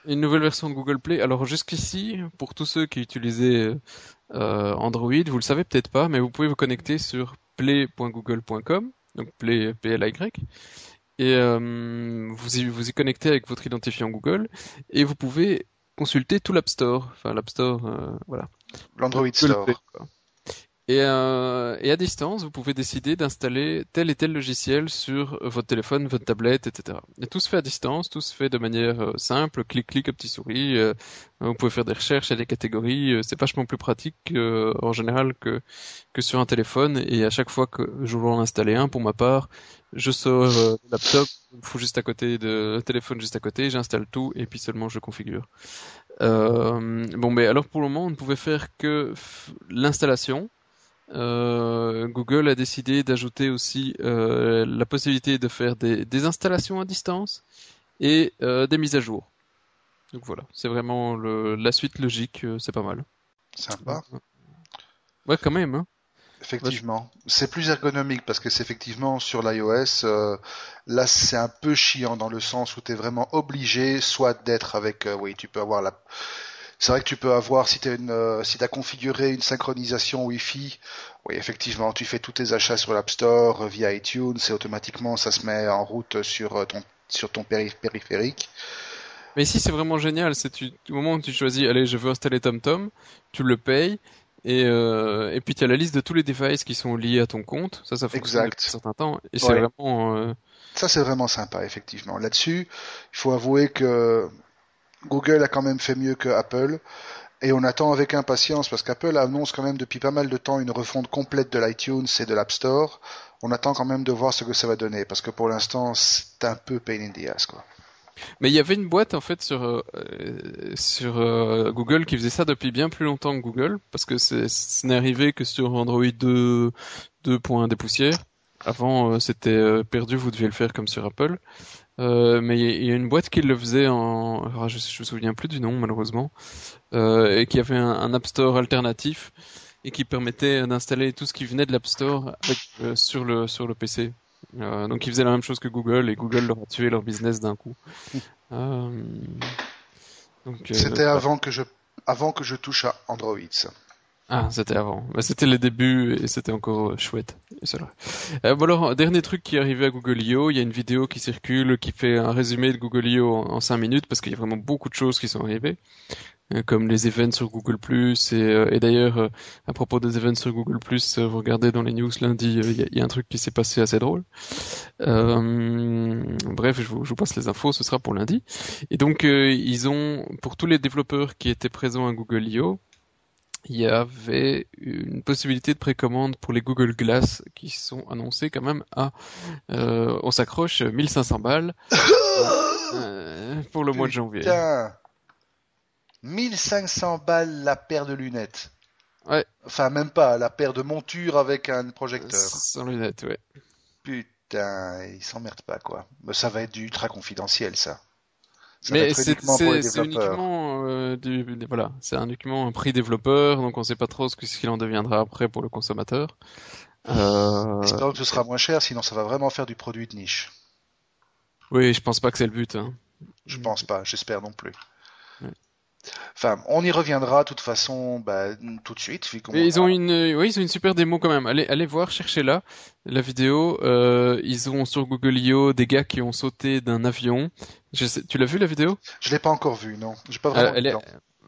Une nouvelle version de Google Play. Alors jusqu'ici, pour tous ceux qui utilisaient Android, vous le savez peut-être pas, mais vous pouvez vous connecter sur play.google.com, donc play PLY, et euh, vous, y, vous y connectez avec votre identifiant Google, et vous pouvez consulter tout l'App Store, enfin l'App Store, euh, voilà. L'Android Store. Et, euh, et, à distance, vous pouvez décider d'installer tel et tel logiciel sur votre téléphone, votre tablette, etc. Et tout se fait à distance, tout se fait de manière euh, simple, clic-clic, petit souris. Euh, vous pouvez faire des recherches, a des catégories. Euh, c'est vachement plus pratique en général que, que sur un téléphone. Et à chaque fois que je veux en installer un, pour ma part, je sors le laptop, fous juste à côté de le téléphone juste à côté, j'installe tout et puis seulement je configure. bon, mais alors pour le moment, on ne pouvait faire que l'installation euh, Google a décidé d'ajouter aussi euh, la possibilité de faire des, installations à distance et euh, des mises à jour. Donc voilà, c'est vraiment la suite logique, c'est pas mal. Sympa. Ouais, quand même. Hein. Effectivement, c'est plus ergonomique parce que c'est effectivement sur l'iOS, là c'est un peu chiant dans le sens où tu es vraiment obligé soit d'être avec, oui tu peux avoir la, c'est vrai que tu peux avoir, si tu euh, as configuré une synchronisation Wi-Fi, oui, effectivement, tu fais tous tes achats sur l'App Store euh, via iTunes et automatiquement ça se met en route sur euh, ton, sur ton périphérique. Mais ici, c'est vraiment génial. C'est au moment où tu choisis, allez, je veux installer TomTom, tu le payes. Et, et puis tu as la liste de tous les devices qui sont liés à ton compte. Ça, ça fonctionne depuis un certain temps. Et c'est vraiment. Ça, c'est vraiment sympa, effectivement. Là-dessus, il faut avouer que Google a quand même fait mieux que Apple. Et on attend avec impatience parce qu'Apple annonce quand même depuis pas mal de temps une refonte complète de l'iTunes et de l'App Store. On attend quand même de voir ce que ça va donner parce que pour l'instant c'est un peu pain in the ass quoi. Mais il y avait une boîte en fait sur euh, euh, Google qui faisait ça depuis bien plus longtemps que Google parce que ce n'est arrivé que sur Android 2 2. des poussières. Avant euh, c'était perdu, vous deviez le faire comme sur Apple. Euh, mais il y, a une boîte qui le faisait en, ah, je, je me souviens plus du nom malheureusement, euh, et qui avait un, App Store alternatif et qui permettait d'installer tout ce qui venait de l'App Store euh, sur le sur le PC. donc ils faisaient la même chose que Google et Google leur a tué leur business d'un coup. [LAUGHS] C'était avant que je avant que je touche à Android. Ça. Ah, c'était avant. Bah, c'était les débuts et c'était encore euh, chouette. Euh, bon alors, dernier truc qui est arrivé à Google I.O., il y a une vidéo qui circule qui fait un résumé de Google I.O. en, 5 minutes parce qu'il y a vraiment beaucoup de choses qui sont arrivées, euh, comme les events sur Google+, et, et d'ailleurs, à propos des events sur Google+, vous regardez dans les news lundi, il y, a un truc qui s'est passé assez drôle. bref, je vous, je vous, passe les infos, ce sera pour lundi. Et donc, ils ont, pour tous les développeurs qui étaient présents à Google I.O., il y avait une possibilité de précommande pour les Google Glass qui sont annoncés quand même à, euh, on s'accroche, 1500 balles [COUGHS] euh, pour le mois de janvier. 1500 balles la paire de lunettes. Ouais. Enfin, même pas, la paire de montures avec un projecteur. Sans lunettes, ouais. Putain, ils s'emmerdent pas, quoi. Mais ça va être du ultra confidentiel, ça. Mais c'est uniquement euh, du, voilà, c'est uniquement un prix développeur, donc on sait pas trop ce qu'il en deviendra après pour le consommateur. Euh... J'espère que ce sera moins cher, sinon ça va vraiment faire du produit de niche. Oui, je pense pas que c'est le but. Hein. Je pense pas, j'espère non plus. Enfin, on y reviendra de toute façon bah, tout de suite. ils ont une, oui, ils ont une super démo quand même. Allez, allez voir, cherchez là la vidéo. Euh, ils ont sur Google I.O. des gars qui ont sauté d'un avion. Je sais, tu l'as vu la vidéo? Je l'ai pas encore vue, non. J'ai pas vraiment. elle est,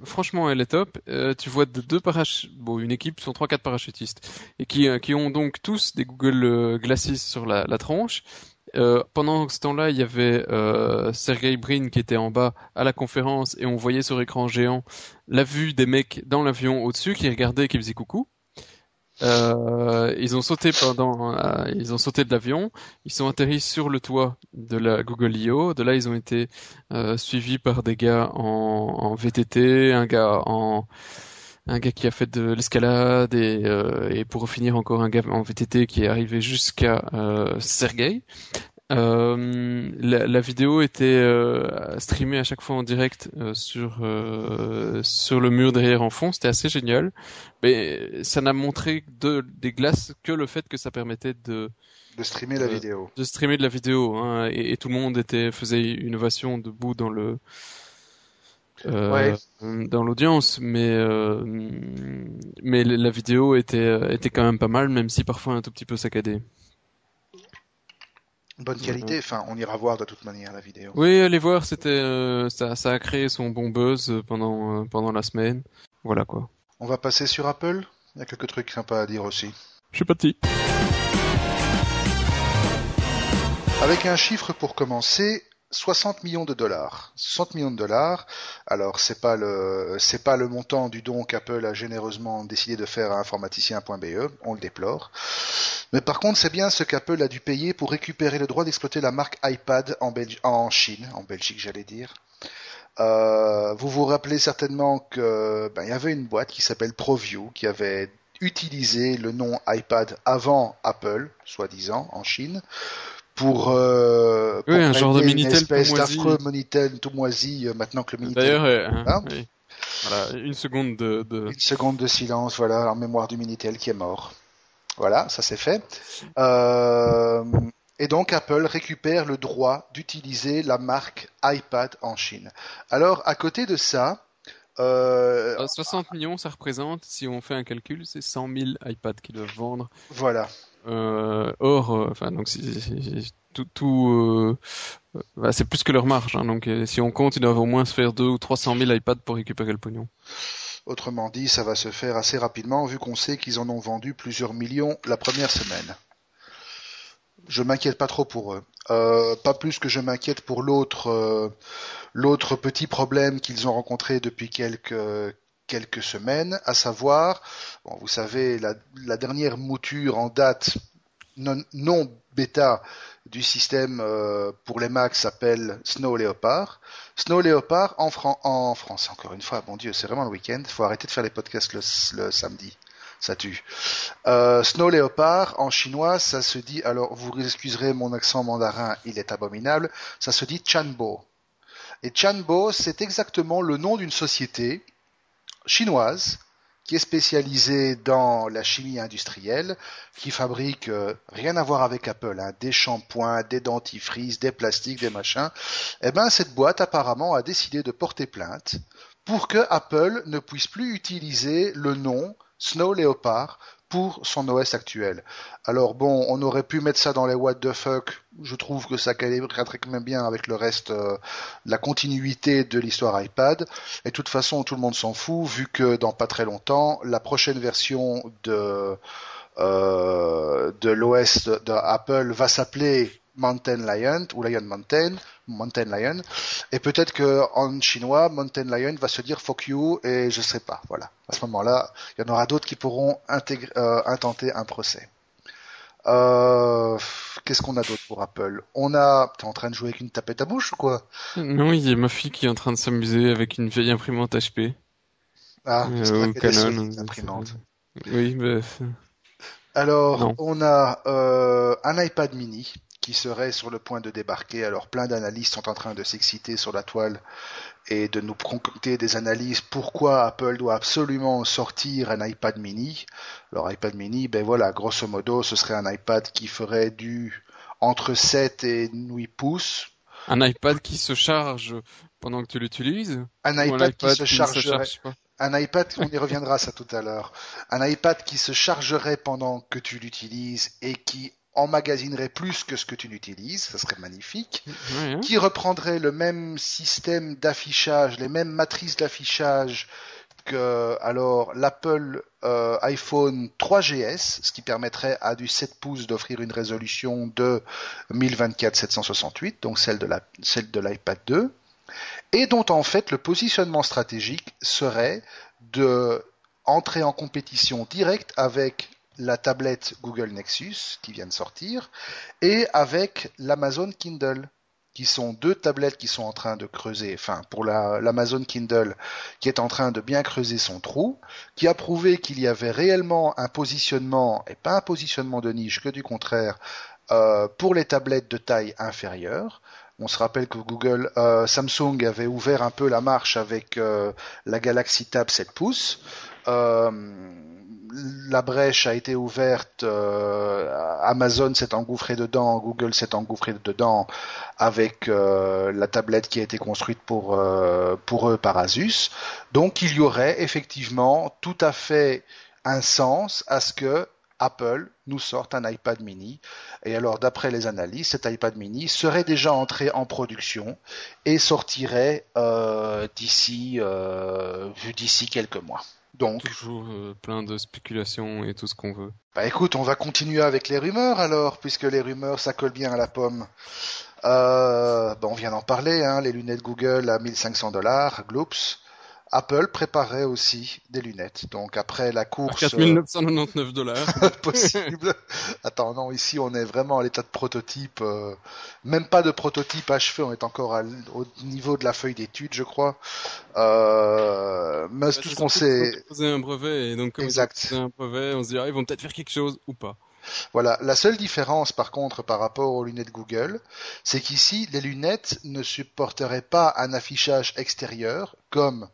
franchement, elle est top. Euh, tu vois de deux parach, bon, une équipe sont trois quatre parachutistes et qui euh, qui ont donc tous des Google euh, Glasses sur la, la tronche euh, pendant ce temps-là, il y avait euh, Sergey Brin qui était en bas à la conférence et on voyait sur écran géant la vue des mecs dans l'avion au-dessus qui regardaient et qui faisaient coucou. Euh, ils ont sauté pendant, euh, ils ont sauté de l'avion, ils sont atterris sur le toit de la Google I.O. De là, ils ont été suivis par des gars en, VTT, un gars en un gars qui a fait de l'escalade et, euh, et pour finir encore un gars en VTT qui est arrivé jusqu'à euh, Sergei. Euh, la, la, vidéo était euh, streamée à chaque fois en direct euh, sur euh, sur le mur derrière en fond. C'était assez génial, mais ça n'a montré de, des glaces que le fait que ça permettait de de streamer la vidéo. De streamer de la vidéo, hein, et, et, tout le monde était faisait une ovation debout dans le euh, dans l'audience, mais euh, mais la vidéo était était quand même pas mal, même si parfois un tout petit peu saccadée. Bonne qualité, enfin on ira voir de toute manière la vidéo. Oui, allez voir, c'était euh, ça, ça a créé son bon buzz pendant pendant la semaine. Voilà quoi. On va passer sur Apple. Il y a quelques trucs sympas à dire aussi. Je suis parti. Avec un chiffre pour commencer, 60 millions de dollars. 60 millions de dollars. Alors c'est pas le pas le montant du don qu'Apple a généreusement décidé de faire à informaticien.be, on le déplore. Mais par contre, c'est bien ce qu'Apple a dû payer pour récupérer le droit d'exploiter la marque iPad en, en Chine, en Belgique j'allais dire. Euh, vous vous rappelez certainement que ben, il y avait une boîte qui s'appelle ProView qui avait utilisé le nom iPad avant Apple, soi-disant, en Chine, pour, euh, oui, un genre de Minitel une espèce d'affreux Minitel tout moisi euh, maintenant que le Minitel. D'ailleurs, euh, hein, oui. voilà, une seconde de, de, Une seconde de silence, voilà, en mémoire du Minitel qui est mort. Voilà, ça c'est fait. Euh, et donc Apple récupère le droit d'utiliser la marque iPad en Chine. Alors, à côté de ça, euh... 60 millions, ça représente, si on fait un calcul, c'est 100 000 iPads qu'ils doivent vendre. Voilà. Euh, or, euh, enfin donc tout, euh, bah, c'est plus que leur marge. Hein, donc si on compte, ils doivent au moins se faire 2 ou 300 000 iPads pour récupérer le pognon. Autrement dit, ça va se faire assez rapidement vu qu'on sait qu'ils en ont vendu plusieurs millions la première semaine. Je m'inquiète pas trop pour eux. Pas plus que je m'inquiète pour l'autre l'autre petit problème qu'ils ont rencontré depuis quelques quelques semaines, à savoir, bon, vous savez, la, la, dernière mouture en date non, non bêta du système euh, pour les Macs s'appelle Snow Leopard. Snow Leopard en, Fran en France, encore une fois, bon Dieu, c'est vraiment le week-end, faut arrêter de faire les podcasts le, le samedi. Ça tue. Euh, Snow Leopard en chinois, ça se dit, alors vous excuserez mon accent mandarin, il est abominable, ça se dit Chanbo. Et Chanbo, c'est exactement le nom d'une société chinoise qui est spécialisée dans la chimie industrielle, qui fabrique euh, rien à voir avec Apple, hein, des shampoings, des dentifrices, des plastiques, des machins. Eh ben cette boîte apparemment a décidé de porter plainte pour que Apple ne puisse plus utiliser le nom Snow Leopard pour son OS actuel. Alors bon, on aurait pu mettre ça dans les what the fuck. Je trouve que ça calibrerait quand même bien avec le reste, euh, la continuité de l'histoire iPad. Et de toute façon, tout le monde s'en fout vu que dans pas très longtemps, la prochaine version de euh, de l'OS d'Apple va s'appeler Mountain Lion ou Lion Mountain, Mountain Lion, et peut-être que en chinois, Mountain Lion va se dire fuck you et je sais pas. Voilà. À ce moment-là, il y en aura d'autres qui pourront intégrer, euh, intenter un procès. Euh, Qu'est-ce qu'on a d'autre pour Apple? On a. T'es en train de jouer avec une tapette à bouche ou quoi? Non, il y a ma fille qui est en train de s'amuser avec une vieille imprimante HP. Ah, euh, Canon. Imprimante. Oui, mais. Alors, on a euh, un iPad mini qui serait sur le point de débarquer. Alors plein d'analystes sont en train de s'exciter sur la toile et de nous concocter des analyses pourquoi Apple doit absolument sortir un iPad mini? Alors iPad mini, ben voilà, grosso modo, ce serait un iPad qui ferait du entre 7 et 8 pouces. Un iPad qui se charge pendant que tu l'utilises? Un iPad, qui se chargerait. un iPad, on y reviendra ça tout à l'heure. Un iPad qui se chargerait pendant que tu l'utilises et qui emmagasinerait plus que ce que tu n'utilises, ça serait magnifique, hein. qui reprendrait le même système d'affichage, les mêmes matrices d'affichage que alors l'Apple euh, iPhone 3GS, ce qui permettrait à du 7 pouces d'offrir une résolution de 1024-768, donc celle de la, celle de l'iPad 2, et dont en fait le positionnement stratégique serait de entrer en compétition directe avec la tablette Google Nexus qui vient de sortir et avec l'Amazon Kindle qui sont deux tablettes qui sont en train de creuser, enfin pour l'Amazon Kindle, qui est en train de bien creuser son trou, qui a prouvé qu'il y avait réellement un positionnement, et pas un positionnement de niche, que du contraire, euh, pour les tablettes de taille inférieure. On se rappelle que Google, euh, Samsung avait ouvert un peu la marche avec euh, la Galaxy Tab 7 pouces. Euh, la brèche a été ouverte, euh, Amazon s'est engouffré dedans, Google s'est engouffré dedans avec euh, la tablette qui a été construite pour, euh, pour eux par Asus. Donc il y aurait effectivement tout à fait un sens à ce que Apple nous sorte un iPad mini. Et alors, d'après les analyses, cet iPad mini serait déjà entré en production et sortirait d'ici, d'ici quelques mois. Donc, toujours euh, plein de spéculations et tout ce qu'on veut. Bah écoute, on va continuer avec les rumeurs alors, puisque les rumeurs ça colle bien à la pomme. Euh, bah, on vient d'en parler, hein, les lunettes Google à 1500 dollars, Gloops. Apple préparait aussi des lunettes. Donc après la course... 4999 dollars. [LAUGHS] possible. Attends, non, ici on est vraiment à l'état de prototype. Euh, même pas de prototype achevé, on est encore au niveau de la feuille d'étude, je crois. Euh, mais tout ce qu'on sait... Poser un brevet, et donc comme exact. un brevet, on se dit, ah, ils vont peut-être faire quelque chose ou pas. Voilà. La seule différence, par contre, par rapport aux lunettes Google, c'est qu'ici, les lunettes ne supporteraient pas un affichage extérieur, comme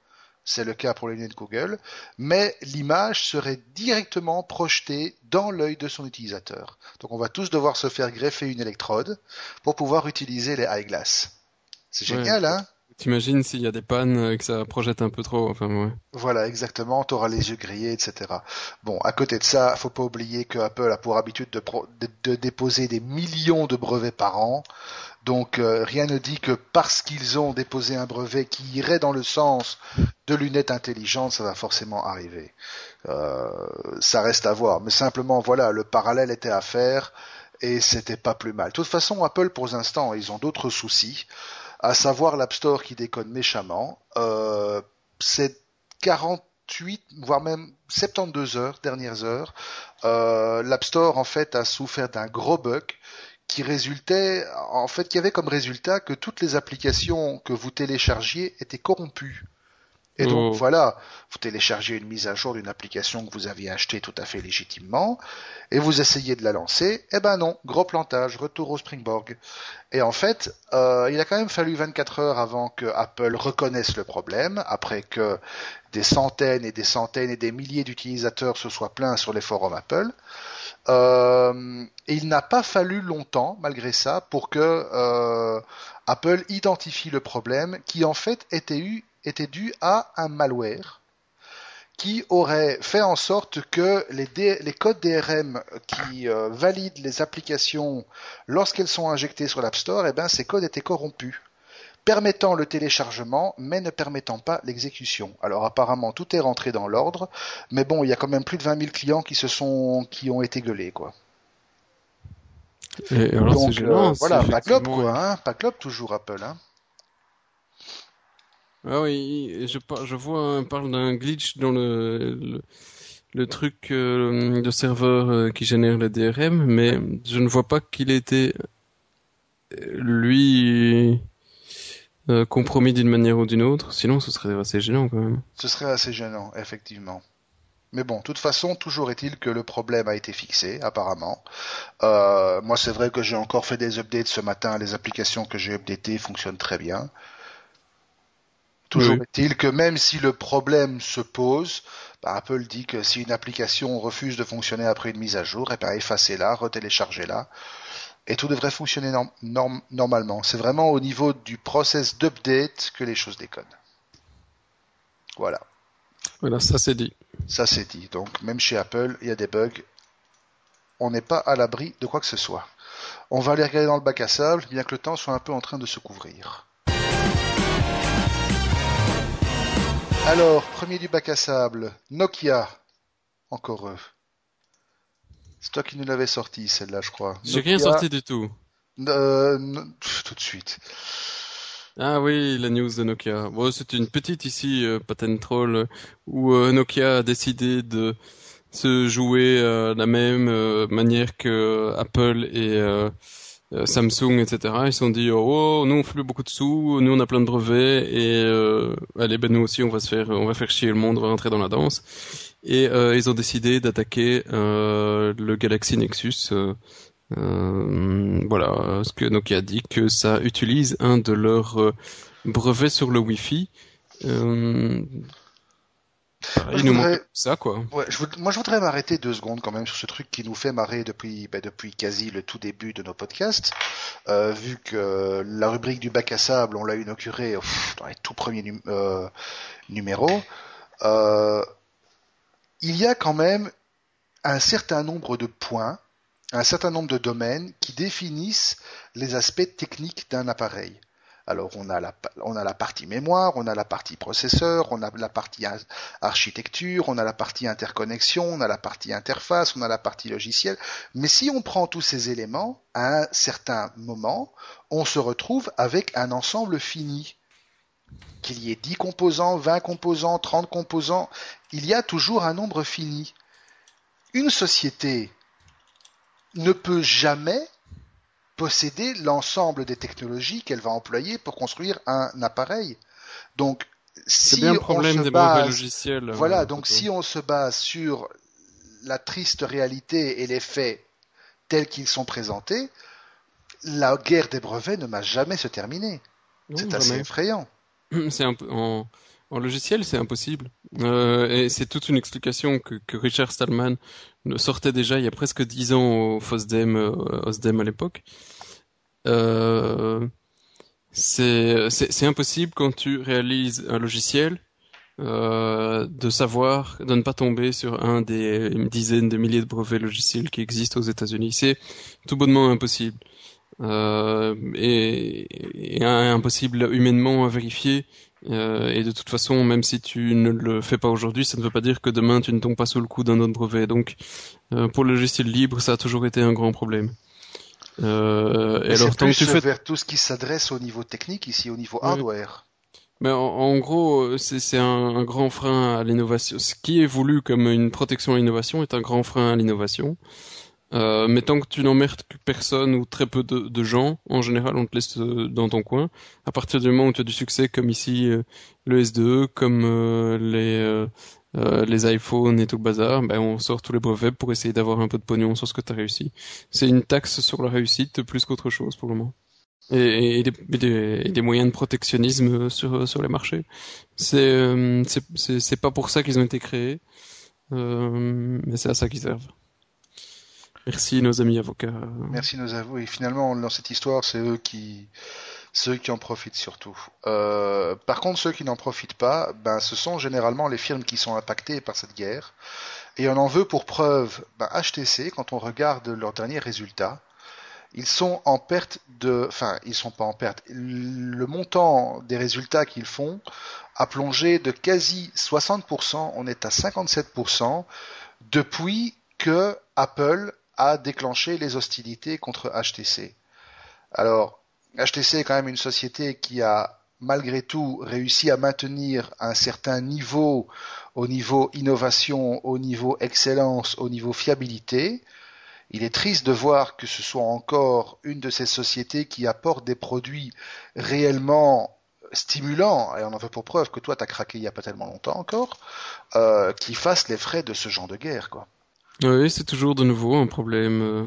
c'est le cas pour les lunettes Google, mais l'image serait directement projetée dans l'œil de son utilisateur. Donc on va tous devoir se faire greffer une électrode pour pouvoir utiliser les eyeglass. C'est génial, hein? T'imagines s'il y a des pannes et que ça projette un peu trop, enfin ouais. Voilà, exactement, t'auras les yeux grillés, etc. Bon, à côté de ça, faut pas oublier que Apple a pour habitude de déposer des millions de brevets par an. Donc euh, rien ne dit que parce qu'ils ont déposé un brevet qui irait dans le sens de lunettes intelligentes, ça va forcément arriver. Euh, ça reste à voir. Mais simplement, voilà, le parallèle était à faire et c'était pas plus mal. De toute façon, Apple, pour l'instant, ils ont d'autres soucis, à savoir l'App Store qui déconne méchamment. Euh, c'est 48, voire même 72 heures, dernières heures. Euh, L'App Store, en fait, a souffert d'un gros bug qui résultait, en fait, qui avait comme résultat que toutes les applications que vous téléchargiez étaient corrompues. Et donc oh. voilà, vous téléchargez une mise à jour d'une application que vous aviez achetée tout à fait légitimement, et vous essayez de la lancer, eh ben non, gros plantage, retour au Springboard. Et en fait, euh, il a quand même fallu 24 heures avant que Apple reconnaisse le problème, après que des centaines et des centaines et des milliers d'utilisateurs se soient plaints sur les forums Apple. Euh, et il n'a pas fallu longtemps, malgré ça, pour que euh, Apple identifie le problème, qui en fait était, dû à un malware qui aurait fait en sorte que les, les codes DRM qui euh, valident les applications lorsqu'elles sont injectées sur l'App Store, eh ben, ces codes étaient corrompus permettant le téléchargement, mais ne permettant pas l'exécution. Alors apparemment tout est rentré dans l'ordre, mais bon, il y a quand même plus de 20 000 clients qui se sont, qui ont été gueulés, quoi. Et alors Donc euh, voilà, pas club quoi, hein, pas club toujours Apple, hein. Ah oui, je, je vois, on parle d'un glitch dans le, le, truc euh, de serveur euh, qui génère le DRM, mais je ne vois pas qu'il était lui euh, compromis d'une manière ou d'une autre. Sinon, ce serait assez gênant quand même. Ce serait assez gênant, effectivement. Mais bon, de toute façon, toujours est-il que le problème a été fixé, apparemment. Euh, moi, c'est vrai que j'ai encore fait des updates ce matin. Les applications que j'ai updatées fonctionnent très bien. Toujours est-il que même si le problème se pose, bah, Apple dit que si une application refuse de fonctionner après une mise à jour, eh ben, effacez-la, retéléchargez-la et tout devrait fonctionner normalement. C'est vraiment au niveau du process d'update que les choses déconnent. Voilà. Voilà, ça c'est dit. Ça c'est dit. Donc même chez Apple, il y a des bugs. On n'est pas à l'abri de quoi que ce soit. On va aller regarder dans le bac à sable, bien que le temps soit un peu en train de se couvrir. Alors, premier du bac à sable, Nokia. Encore eux. C'est toi qui nous l'avais sorti, celle-là, je crois. J'ai rien sorti du tout. Euh, tout de suite. Ah oui, la news de Nokia. Bon, c'est une petite ici, euh, patent troll, où euh, Nokia a décidé de se jouer euh, la même manière que Apple et euh, Samsung, etc. Ils se sont dit oh nous on fait beaucoup de sous, nous on a plein de brevets et euh, allez ben nous aussi on va se faire on va faire chier le monde, on va rentrer dans la danse. Et euh, ils ont décidé d'attaquer le Galaxy Nexus. voilà, ce que Nokia dit que ça utilise un de leurs brevets sur le Wi-Fi. il nous manque ça, quoi. moi, je voudrais m'arrêter deux secondes quand même sur ce truc qui nous fait marrer depuis, ben, depuis quasi le tout début de nos podcasts. Euh, vu que la rubrique du bac à sable, on l'a inaugurée dans les tout premiers euh, numéros. Euh, il y a quand même un certain nombre de points, un certain nombre de domaines qui définissent les aspects techniques d'un appareil. Alors on a, la, partie mémoire, on a la partie processeur, on a la partie architecture, on a la partie interconnexion, on a la partie interface, on a la partie logicielle. Mais si on prend tous ces éléments, à un certain moment, on se retrouve avec un ensemble fini. Qu'il y ait 10 composants, 20 composants, 30 composants, il y a toujours un nombre fini. Une société ne peut jamais posséder l'ensemble des technologies qu'elle va employer pour construire un appareil. Donc, si bien problème on se base, logiciels. Euh, voilà, donc si on se base sur la triste réalité et les faits tels qu'ils sont présentés, la guerre des brevets ne m'a jamais se terminer. C'est assez effrayant. [CLEARS THROAT] C'est en, logiciel, c'est impossible. Euh, et c'est toute une explication que, Richard Stallman sortait déjà il y a presque dix ans au FOSDEM, euh, OSDEM à l'époque. Euh, c'est impossible quand tu réalises un logiciel de savoir, de ne pas tomber sur un des dizaines de milliers de brevets logiciels qui existent aux États-Unis. C'est tout bonnement impossible. Euh, et, et, impossible humainement à vérifier. Euh, et de toute façon, même si tu ne le fais pas aujourd'hui, ça ne veut pas dire que demain tu ne tombes pas sous le coup d'un autre brevet. Donc, euh, pour le logiciel libre, ça a toujours été un grand problème. Euh, et alors, plus tu fais vers tout ce qui s'adresse au niveau technique ici, au niveau hardware. Mais en, gros, c'est un, grand frein à l'innovation. Ce qui est voulu comme une protection à l'innovation est un grand frein à l'innovation. Euh, mais tant que tu n'emmerdes personne ou très peu de, gens, en général, on te laisse euh, dans ton coin. À partir du moment où tu as du succès, comme ici euh, le S2, comme euh, les les iPhones et tout le bazar, ben on sort tous les brevets pour essayer d'avoir un peu de pognon sur ce que tu as réussi. C'est une taxe sur la réussite plus qu'autre chose pour le moment. Et, des, moyens de protectionnisme sur, sur les marchés. C'est c'est pas pour ça qu'ils ont été créés, mais c'est à ça qu'ils servent. Merci nos amis avocats. Merci nos avocats. Et finalement, dans cette histoire, c'est eux qui ceux qui en profitent surtout. Euh, par contre, ceux qui n'en profitent pas, ben, ce sont généralement les firmes qui sont impactées par cette guerre. Et on en veut pour preuve ben, HTC, quand on regarde leurs derniers résultats, ils sont en perte de, enfin, ils sont pas en perte. Le montant des résultats qu'ils font a plongé de quasi 60%, on est à 57% depuis que Apple a déclenché les hostilités contre HTC. Alors, HTC est quand même une société qui a malgré tout réussi à maintenir un certain niveau au niveau innovation, au niveau excellence, au niveau fiabilité. Il est triste de voir que ce soit encore une de ces sociétés qui apporte des produits réellement stimulants, et on en veut pour preuve que toi t'as craqué il y a pas tellement longtemps encore, euh, qui fassent les frais de ce genre de guerre, quoi. Oui, c'est toujours de nouveau un problème euh,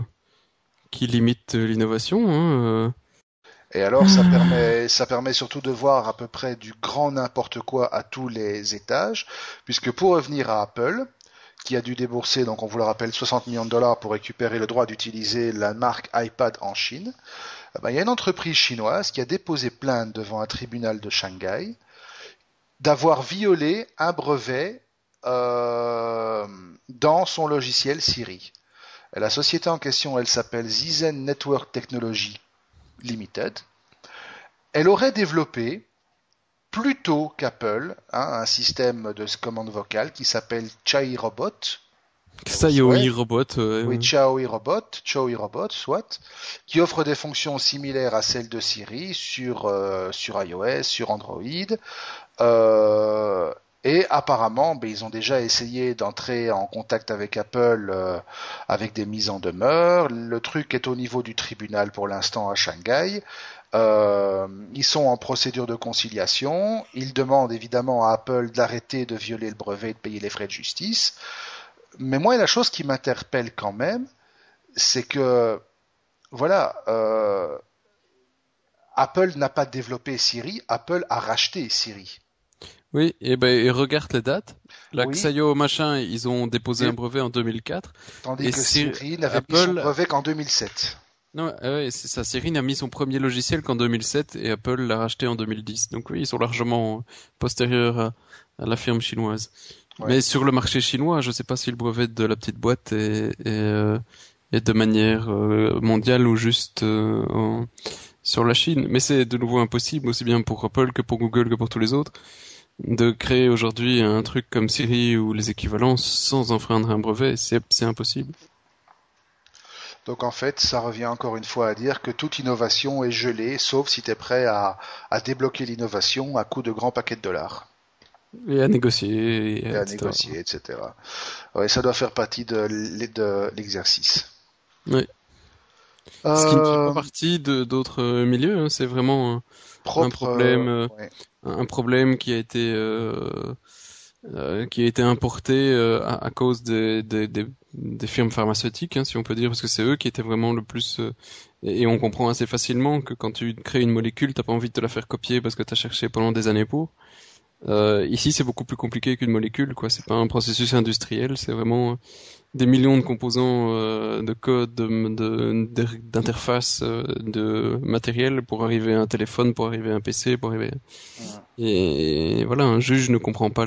qui limite l'innovation. Hein, euh. Et alors, ça permet, ça permet surtout de voir à peu près du grand n'importe quoi à tous les étages, puisque pour revenir à Apple, qui a dû débourser, donc on vous le rappelle, 60 millions de dollars pour récupérer le droit d'utiliser la marque iPad en Chine, eh ben, il y a une entreprise chinoise qui a déposé plainte devant un tribunal de Shanghai d'avoir violé un brevet euh, dans son logiciel Siri. la société en question, elle s'appelle Zizen Network Technology Limited, elle aurait développé plus tôt qu'Apple hein, un système de commande vocale qui s'appelle Chai Robot. Xiaomi Robot. oui, Xiaomi Robot, Xiaomi Robot, soit, qui offre des fonctions similaires à celles de Siri sur, euh, sur iOS, sur Android. Euh, Et apparemment, ben, ils ont déjà essayé d'entrer en contact avec Apple euh, avec des mises en demeure. Le truc est au niveau du tribunal pour l'instant à Shanghai. Euh, ils sont en procédure de conciliation. Ils demandent évidemment à Apple d'arrêter de violer le brevet et de payer les frais de justice. Mais moi, la chose qui m'interpelle quand même, c'est que, voilà, euh, Apple n'a pas développé Siri, Apple a racheté Siri. Oui, et ben et regarde les dates. La Xayo machin, ils ont déposé un brevet en 2004. Tandis que Siri n'avait Apple... mis son brevet qu'en 2007. Non, euh, c'est ça. Siri n'a mis son premier logiciel qu'en 2007 et Apple l'a racheté en 2010. Donc oui, ils sont largement postérieurs à, la firme chinoise. Mais sur le marché chinois, je ne sais pas si le brevet de la petite boîte est, est, euh, de manière euh, mondiale ou juste sur la Chine. Mais c'est de nouveau impossible, aussi bien pour Apple que pour Google que pour tous les autres de créer aujourd'hui un truc comme Siri ou les équivalents sans enfreindre un brevet, c'est impossible. Donc en fait, ça revient encore une fois à dire que toute innovation est gelée, sauf si tu es prêt à, débloquer l'innovation à coût de grands paquets de dollars. Et à négocier. Et, à négocier, etc. Ouais, ça doit faire partie de, l'exercice. Oui. Ce qui ne fait pas euh, partie d'autres milieux, hein, c'est vraiment un problème, euh, un problème qui a été euh, euh, qui a été importé à, cause des, des, des, firmes pharmaceutiques, hein, si on peut dire, parce que c'est eux qui étaient vraiment le plus. et on comprend assez facilement que quand tu crées une molécule, t'as pas envie de te la faire copier parce que t'as cherché pendant des années pour. Euh, ici, c'est beaucoup plus compliqué qu'une molécule, quoi. C'est pas un processus industriel, c'est vraiment des millions de composants euh, de code, d'interface, de, euh, de, matériel pour arriver à un téléphone, pour arriver à un PC, pour arriver. Et, voilà, un juge ne comprend pas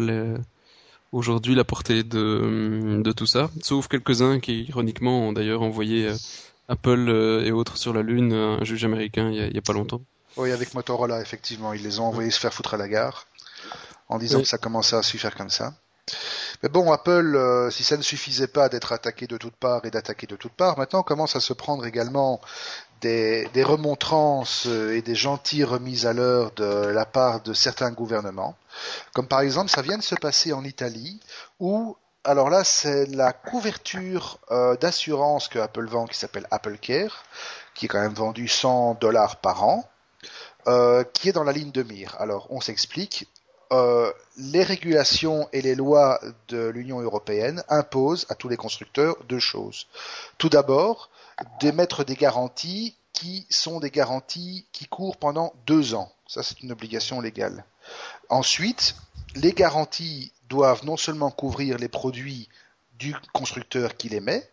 aujourd'hui la portée de, de tout ça, sauf quelques-uns qui, ironiquement, ont d'ailleurs envoyé Apple et autres sur la Lune, un juge américain, il y a pas longtemps. Oui, avec Motorola, effectivement, ils les ont envoyés se faire foutre à la gare en disant que ça commençait à suffire comme ça. Mais bon, Apple, euh, si ça ne suffisait pas d'être attaqué de toutes parts et d'attaquer de toutes parts, maintenant commence à se prendre également des, remontrances euh, et des gentilles remises à l'heure de la part de certains gouvernements. Comme par exemple, ça vient de se passer en Italie, où, alors là, c'est la couverture euh, d'assurance que Apple vend, qui s'appelle Apple Care, qui est quand même vendu 100 dollars par an. qui est dans la ligne de mire. Alors, on s'explique. Euh, les régulations et les lois de l'Union européenne imposent à tous les constructeurs deux choses. Tout d'abord, d'émettre des garanties qui sont des garanties qui courent pendant deux ans. Ça, c'est une obligation légale. Ensuite, les garanties doivent non seulement couvrir les produits du constructeur qui les met,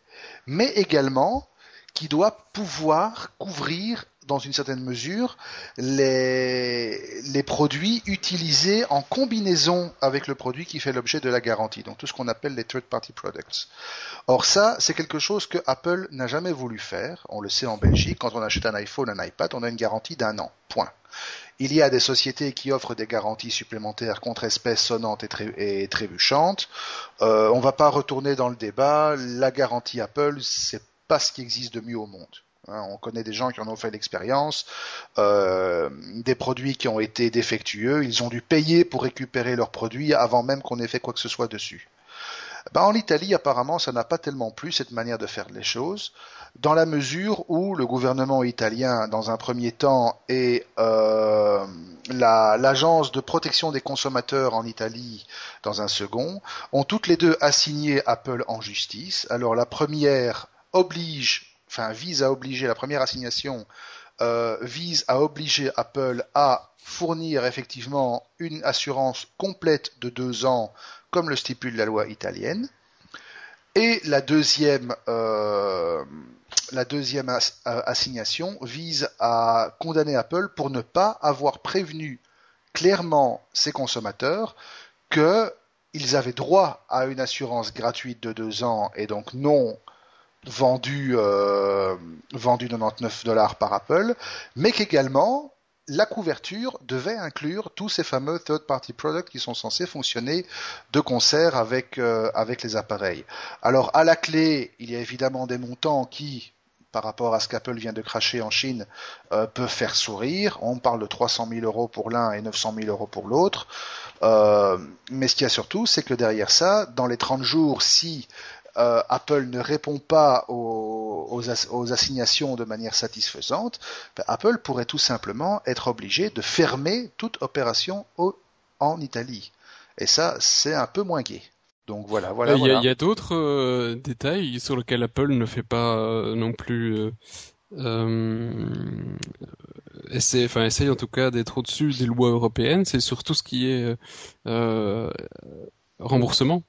mais également qui doit pouvoir couvrir dans une certaine mesure les, produits utilisés en combinaison avec le produit qui fait l'objet de la garantie, donc tout ce qu'on appelle les third party products. Or ça, c'est quelque chose que Apple n'a jamais voulu faire. On le sait en Belgique, quand on achète un iPhone, un iPad, on a une garantie d'un an. Point. Il y a des sociétés qui offrent des garanties supplémentaires contre espèces sonnantes et, trébuchantes. Euh, on ne va pas retourner dans le débat. La garantie Apple, c'est pas ce qui existe de mieux au monde. Hein, on connaît des gens qui en ont fait l'expérience, euh, des produits qui ont été défectueux, ils ont dû payer pour récupérer leurs produits avant même qu'on ait fait quoi que ce soit dessus. Ben, en Italie, apparemment, ça n'a pas tellement plu cette manière de faire les choses, dans la mesure où le gouvernement italien, dans un premier temps, et euh, l'agence de protection des consommateurs en Italie, dans un second, ont toutes les deux assigné Apple en justice. Alors la première oblige enfin vise à obliger la première assignation euh, vise à obliger Apple à fournir effectivement une assurance complète de deux ans, comme le stipule la loi italienne. Et la deuxième, euh, euh, assignation vise à condamner Apple pour ne pas avoir prévenu clairement ses consommateurs qu'ils avaient droit à une assurance gratuite de deux ans et donc non vendu, euh, vendu 99 dollars par Apple, mais qu'également la couverture devait inclure tous ces fameux third-party products qui sont censés fonctionner de concert avec, euh, avec les appareils. Alors à la clé, il y a évidemment des montants qui par rapport à ce qu'Apple vient de cracher en Chine euh, peut faire sourire. On parle de 300 000 euros pour l'un et 900 000 euros pour l'autre. Euh, mais ce qu'il y a surtout, c'est que derrière ça, dans les 30 jours, si euh, Apple ne répond pas aux, assignations de manière satisfaisante, ben, Apple pourrait tout simplement être obligé de fermer toute opération en Italie. Et ça, c'est un peu moins gai. Donc voilà, voilà. Il y a, d'autres euh, détails sur lesquels Apple ne fait pas euh, non plus. Euh, essaie, enfin essaye en tout cas d'être au-dessus des lois européennes. C'est surtout ce qui est remboursement.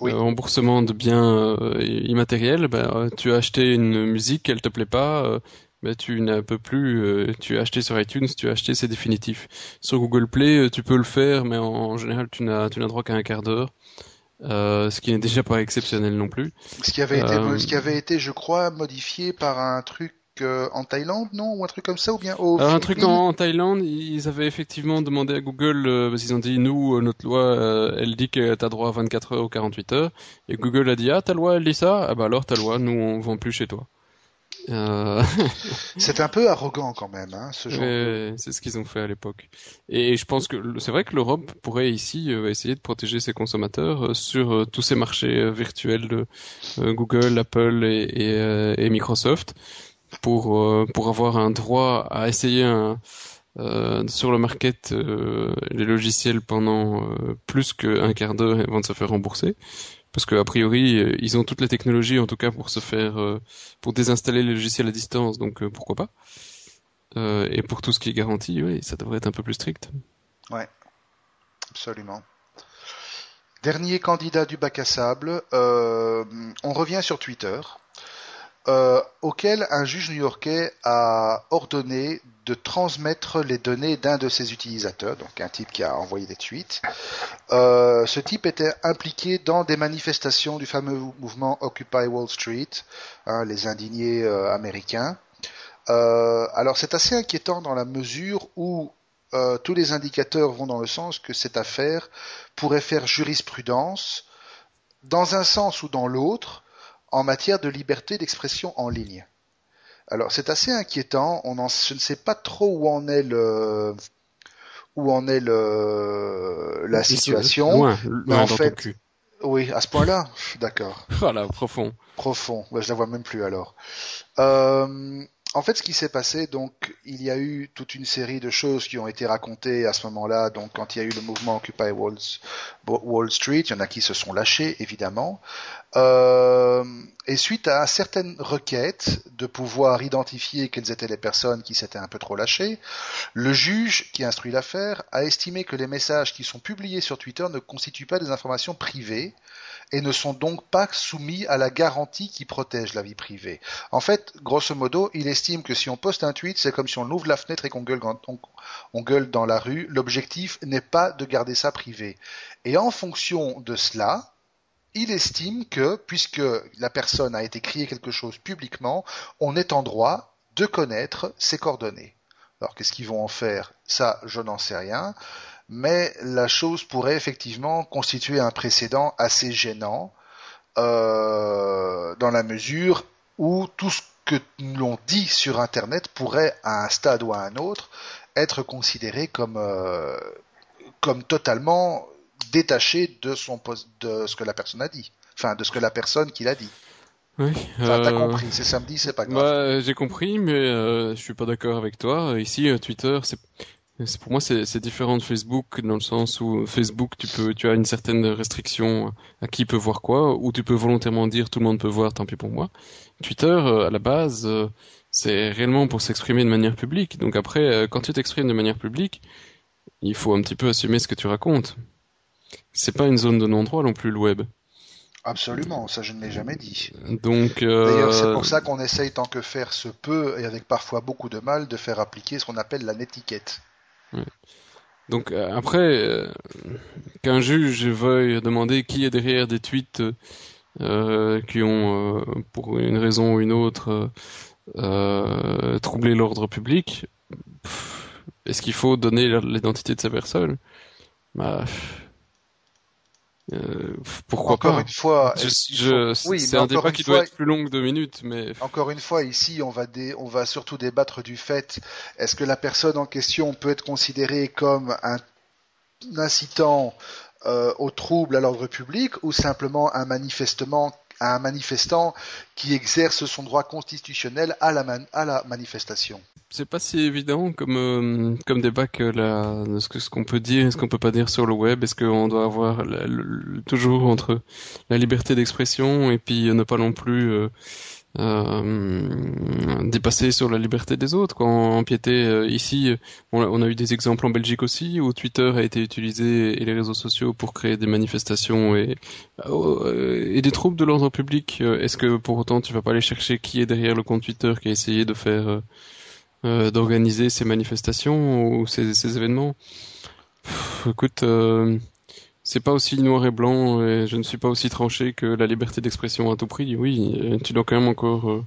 Oui. remboursement de biens immatériels. Ben, tu as acheté une musique, elle te plaît pas. Ben, tu n'as peu plus, tu as acheté sur iTunes, tu as acheté, c'est définitif. Sur Google Play, tu peux le faire, mais en, général, tu n'as, tu n'as droit qu'à un quart d'heure. Euh, ce qui n'est déjà pas exceptionnel non plus. Ce qui avait été, euh, ce qui avait été, je crois, modifié par un truc euh, en Thaïlande, non, ou un truc comme ça, ou bien au Un truc en, Thaïlande, ils avaient effectivement demandé à Google, parce qu'ils ont dit, nous, notre loi, elle dit que t'as droit à 24 heures ou 48 heures, et Google a dit, ah, ta loi, elle dit ça, ah bah alors ta loi, nous, on vend plus chez toi. Euh... [LAUGHS] c'est un peu arrogant quand même, hein, ce genre. c'est ce qu'ils ont fait à l'époque. Et je pense que c'est vrai que l'Europe pourrait ici euh, essayer de protéger ses consommateurs euh, sur euh, tous ces marchés virtuels de Google, Apple et, et, Microsoft pour pour avoir un droit à essayer un, sur le market les logiciels pendant plus qu'un quart d'heure avant de se faire rembourser. Parce qu'a priori euh, ils ont toutes les technologies en tout cas pour se faire euh, pour désinstaller les logiciels à distance donc euh, pourquoi pas. Et pour tout ce qui est garanti oui ça devrait être un peu plus strict. Ouais. Absolument. Dernier candidat du bac à sable on revient sur Twitter euh, auquel un juge new-yorkais a ordonné de transmettre les données d'un de ses utilisateurs, donc un type qui a envoyé des tweets. Euh, ce type était impliqué dans des manifestations du fameux mouvement Occupy Wall Street, hein, les indignés euh, américains. alors c'est assez inquiétant dans la mesure où tous les indicateurs vont dans le sens que cette affaire pourrait faire jurisprudence dans un sens ou dans l'autre en matière de liberté d'expression en ligne. Alors c'est assez inquiétant. On en, je ne sais pas trop où en est le où en est le la situation. mais en fait, oui, à ce point-là, d'accord. [LAUGHS] Voilà, profond. Profond. je la vois même plus alors. Euh, en fait, ce qui s'est passé, donc, il y a eu toute une série de choses qui ont été racontées à ce moment-là. Donc, quand il y a eu le mouvement Occupy Wall, Street, il y en a qui se sont lâchés, évidemment. Euh, et suite à certaines requêtes de pouvoir identifier quelles étaient les personnes qui s'étaient un peu trop lâchées, le juge qui instruit l'affaire a estimé que les messages qui sont publiés sur Twitter ne constituent pas des informations privées et ne sont donc pas soumis à la garantie qui protège la vie privée. En fait, grosso modo, il estime que si on poste un tweet, c'est comme si on ouvre la fenêtre et qu'on gueule, dans la rue. L'objectif n'est pas de garder ça privé. Et en fonction de cela, il estime que, puisque la personne a été criée quelque chose publiquement, on est en droit de connaître ses coordonnées. Alors qu'est-ce qu'ils vont en faire? Ça, je n'en sais rien mais la chose pourrait effectivement constituer un précédent assez gênant euh, dans la mesure où tout ce que l'on dit sur Internet pourrait, à un stade ou à un autre, être considéré comme, euh, comme totalement détaché de, son, de ce que la personne a dit, enfin de ce que la personne qui l'a dit. Oui. Enfin, t'as euh, compris, c'est samedi, c'est pas grave. Bah, j'ai compris, mais euh, je suis pas d'accord avec toi. Ici, Twitter, c'est pour moi, c'est différent de Facebook dans le sens où Facebook, tu peux, tu as une certaine restriction à qui peut voir quoi, ou tu peux volontairement dire tout le monde peut voir, tant pis pour moi. Twitter, euh, à la base, euh, c'est réellement pour s'exprimer de manière publique. Donc après, euh, quand tu t'exprimes de manière publique, il faut un petit peu assumer ce que tu racontes. C'est pas une zone de non-droit non plus le web. Absolument, ça je ne l'ai jamais dit. Donc, D'ailleurs, c'est pour ça qu'on essaye tant que faire se peut, et avec parfois beaucoup de mal, de faire appliquer ce qu'on appelle la netiquette. Donc euh, après, euh, qu'un juge veuille demander qui est derrière des tweets euh, qui ont, pour une raison ou une autre, troublé l'ordre public, est-ce qu'il faut donner l'identité de sa personne? Bah, euh, pourquoi encore pas une fois, je, est-ce qu'il je, faut- oui, C'est un débat qui fois, doit être plus long que deux minutes, mais Encore une fois, ici, on va, dé- on va surtout débattre du fait est-ce que la personne en question peut être considérée comme un incitant euh, au trouble à l'ordre public ou simplement un manifestement un manifestant qui exerce son droit constitutionnel à la, man- à la manifestation. c'est pas si évident comme euh, comme débat que la ce qu'on peut dire, et ce qu'on peut pas dire sur le web. Est-ce qu'on doit avoir toujours entre la liberté d'expression et puis euh, ne pas non plus euh, euh, dépasser sur la liberté des autres, quoi, empiéter euh, ici. euh, On a, eu des exemples en Belgique aussi où Twitter a été utilisé et les réseaux sociaux pour créer des manifestations et euh, des troubles de l'ordre public. Est-ce que pour autant tu vas pas aller chercher qui est derrière le compte Twitter qui a essayé de faire d'organiser ces manifestations ou ces, événements? Écoute, c'est pas aussi noir et blanc et je ne suis pas aussi tranché que la liberté d'expression à tout prix. Oui, euh, tu dois quand même encore euh,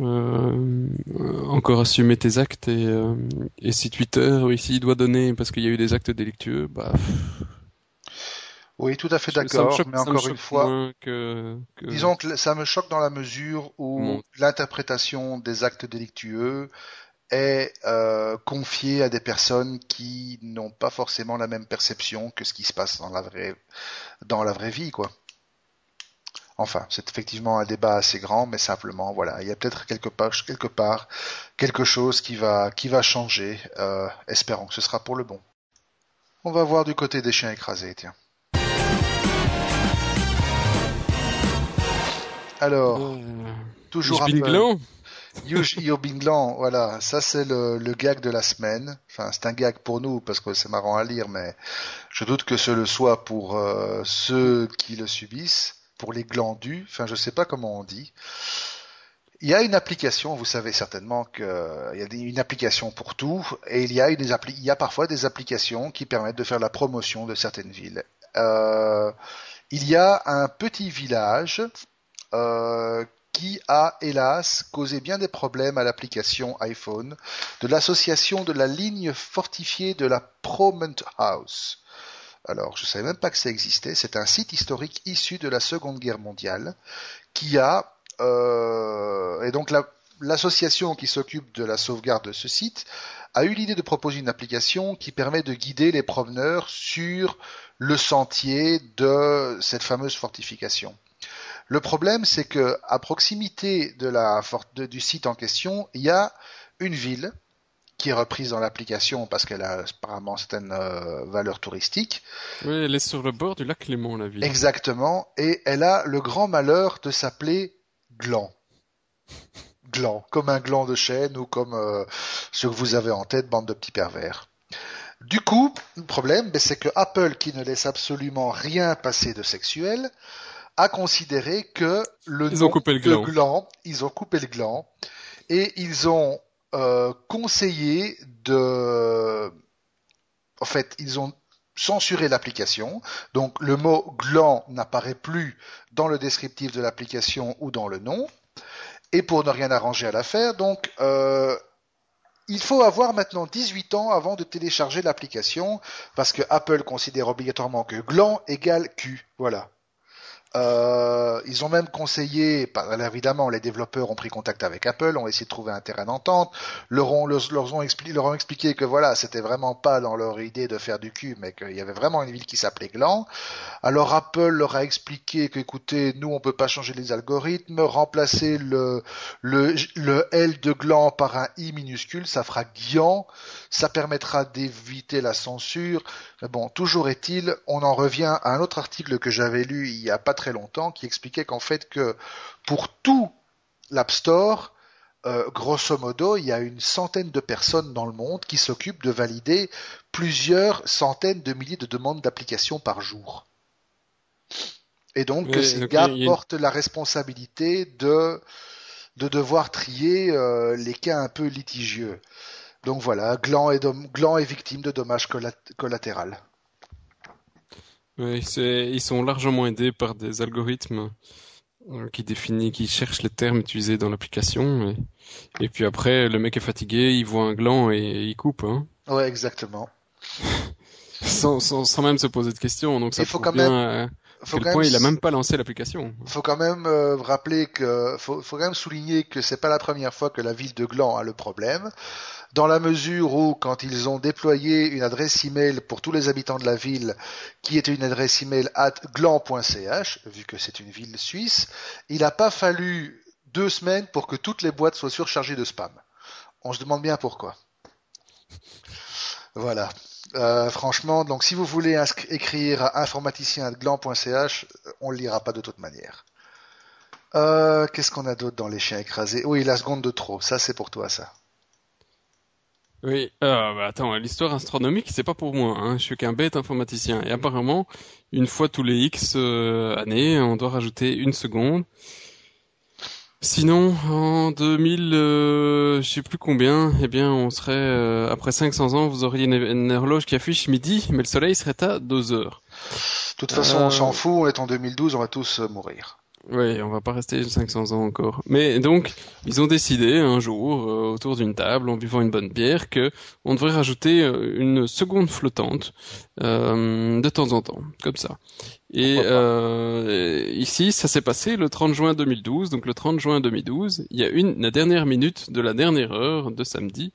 euh, encore assumer tes actes et, euh, et si Twitter ici doit donner parce qu'il y a eu des actes délictueux, bah Oui, tout à fait d'accord, mais encore une fois, moins que, que- disons que ça me choque dans la mesure où l'interprétation des actes délictueux est euh, confiée à des personnes qui n'ont pas forcément la même perception que ce qui se passe dans la vraie, dans la vraie vie, quoi. Enfin, c'est effectivement un débat assez grand, mais simplement, voilà, il y a peut-être quelque part, quelque part, quelque chose qui va, qui va changer. Euh, espérons que ce sera pour le bon. On va voir du côté des chiens écrasés, tiens. Alors, Euh, toujours Apple. Glan Yuj Io Binglan, voilà, ça c'est le, gag de la semaine. Enfin, c'est un gag pour nous parce que c'est marrant à lire, mais je doute que ce le soit pour euh, ceux qui le subissent, pour les glandus. Enfin, je sais pas comment on dit. Il y a une application, vous savez certainement qu'il y a une application pour tout, et il y a, il y a parfois des applications qui permettent de faire la promotion de certaines villes. Euh, il y a un petit village euh, qui a hélas causé bien des problèmes à l'application iPhone de l'association de la ligne fortifiée de la Promont House. Alors, je savais même pas que ça existait. C'est un site historique issu de la Seconde Guerre mondiale qui a euh, et donc la- l'association qui s'occupe de la sauvegarde de ce site a eu l'idée de proposer une application qui permet de guider les promeneurs sur le sentier de cette fameuse fortification. Le problème, c'est que à proximité de la de- du site en question, il y a une ville qui est reprise dans l'application parce qu'elle a apparemment certaines euh, valeurs touristiques. Oui, elle est sur le bord du lac Léman, la ville. Exactement. Et elle a le grand malheur de s'appeler Gland. Gland, comme un gland de chêne ou comme euh, ce que vous avez en tête, bande de petits pervers. Du coup, le problème, ben, c'est que Apple, qui ne laisse absolument rien passer de sexuel, a considéré que le Ils nom ont coupé le de gland. gland, ils ont coupé le gland, et ils ont euh, conseillé de... En fait, ils ont censuré l'application. Donc le mot gland n'apparaît plus dans le descriptif de l'application ou dans le nom. Et pour ne rien arranger à l'affaire, donc euh, il faut avoir maintenant 18 ans avant de télécharger l'application parce que Apple considère obligatoirement que gland égale cul. Voilà. Euh, ils ont même conseillé, alors évidemment, les développeurs ont pris contact avec Apple, ont essayé de trouver un terrain d'entente, leur ont, leur ont expliqué que voilà, c'était vraiment pas dans leur idée de faire du cul, mais qu'il y avait vraiment une ville qui s'appelait Gland. Alors Apple leur a expliqué que, écoutez, nous on peut pas changer les algorithmes, remplacer le le, le L de Gland par un I minuscule, ça fera Guian, ça permettra d'éviter la censure. Mais bon, toujours est-il, on en revient à un autre article que j'avais lu il y a pas très longtemps qui expliquait qu'en fait que pour tout l'App Store, euh, grosso modo, il y a une centaine de personnes dans le monde qui s'occupent de valider plusieurs centaines de milliers de demandes d'applications par jour. Et donc que ces donc, gars a portent la responsabilité de de devoir trier euh, les cas un peu litigieux. Donc voilà, Gland est, dom- Gland est victime de dommages collat- collatéraux. Oui, ils sont largement aidés par des algorithmes euh, qui définissent, qui cherchent les termes utilisés dans l'application. Et, et puis après, le mec est fatigué, il voit un gland et il coupe. Hein. Ouais, exactement. [LAUGHS] sans, sans, sans, même se poser de questions. Donc ça faut prouve quand même- bien euh, à Faut quel quand point même il a même pas lancé l'application. faut quand même euh, rappeler que faut, faut quand même souligner que c'est pas la première fois que la ville de Gland a le problème, dans la mesure où quand ils ont déployé une adresse email pour tous les habitants de la ville, qui était une adresse email at gland.ch, vu que c'est une ville suisse, il n'a pas fallu deux semaines pour que toutes les boîtes soient surchargées de spam. On se demande bien pourquoi. Voilà. Euh, franchement, donc si vous voulez écrire à informaticien@gland.ch, on le lira pas de toute manière. Euh, Qu'est-ce qu'on a d'autre dans les chiens écrasés? Oui, la seconde de trop. Ça, c'est pour toi, ça. Oui, euh, bah attends, l'histoire astronomique, c'est pas pour moi. Hein. Je suis qu'un bête informaticien. Et apparemment, une fois tous les X euh, années, on doit rajouter une seconde. Sinon, en 2000, euh, je sais plus combien, eh bien, on serait euh, après 500 ans, vous auriez une, une horloge qui affiche midi, mais le soleil serait à 2 heures. De toute façon, Euh. on s'en fout. On est en 2012, on va tous euh, mourir. Oui, on va pas rester 500 ans encore. Mais donc, ils ont décidé un jour, euh, autour d'une table, en buvant une bonne bière, que on devrait rajouter euh, une seconde flottante euh, de temps en temps, comme ça. Et euh, ici, ça s'est passé le 30 juin 2012. Donc le 30 juin 2012, il y a une la dernière minute de la dernière heure de samedi.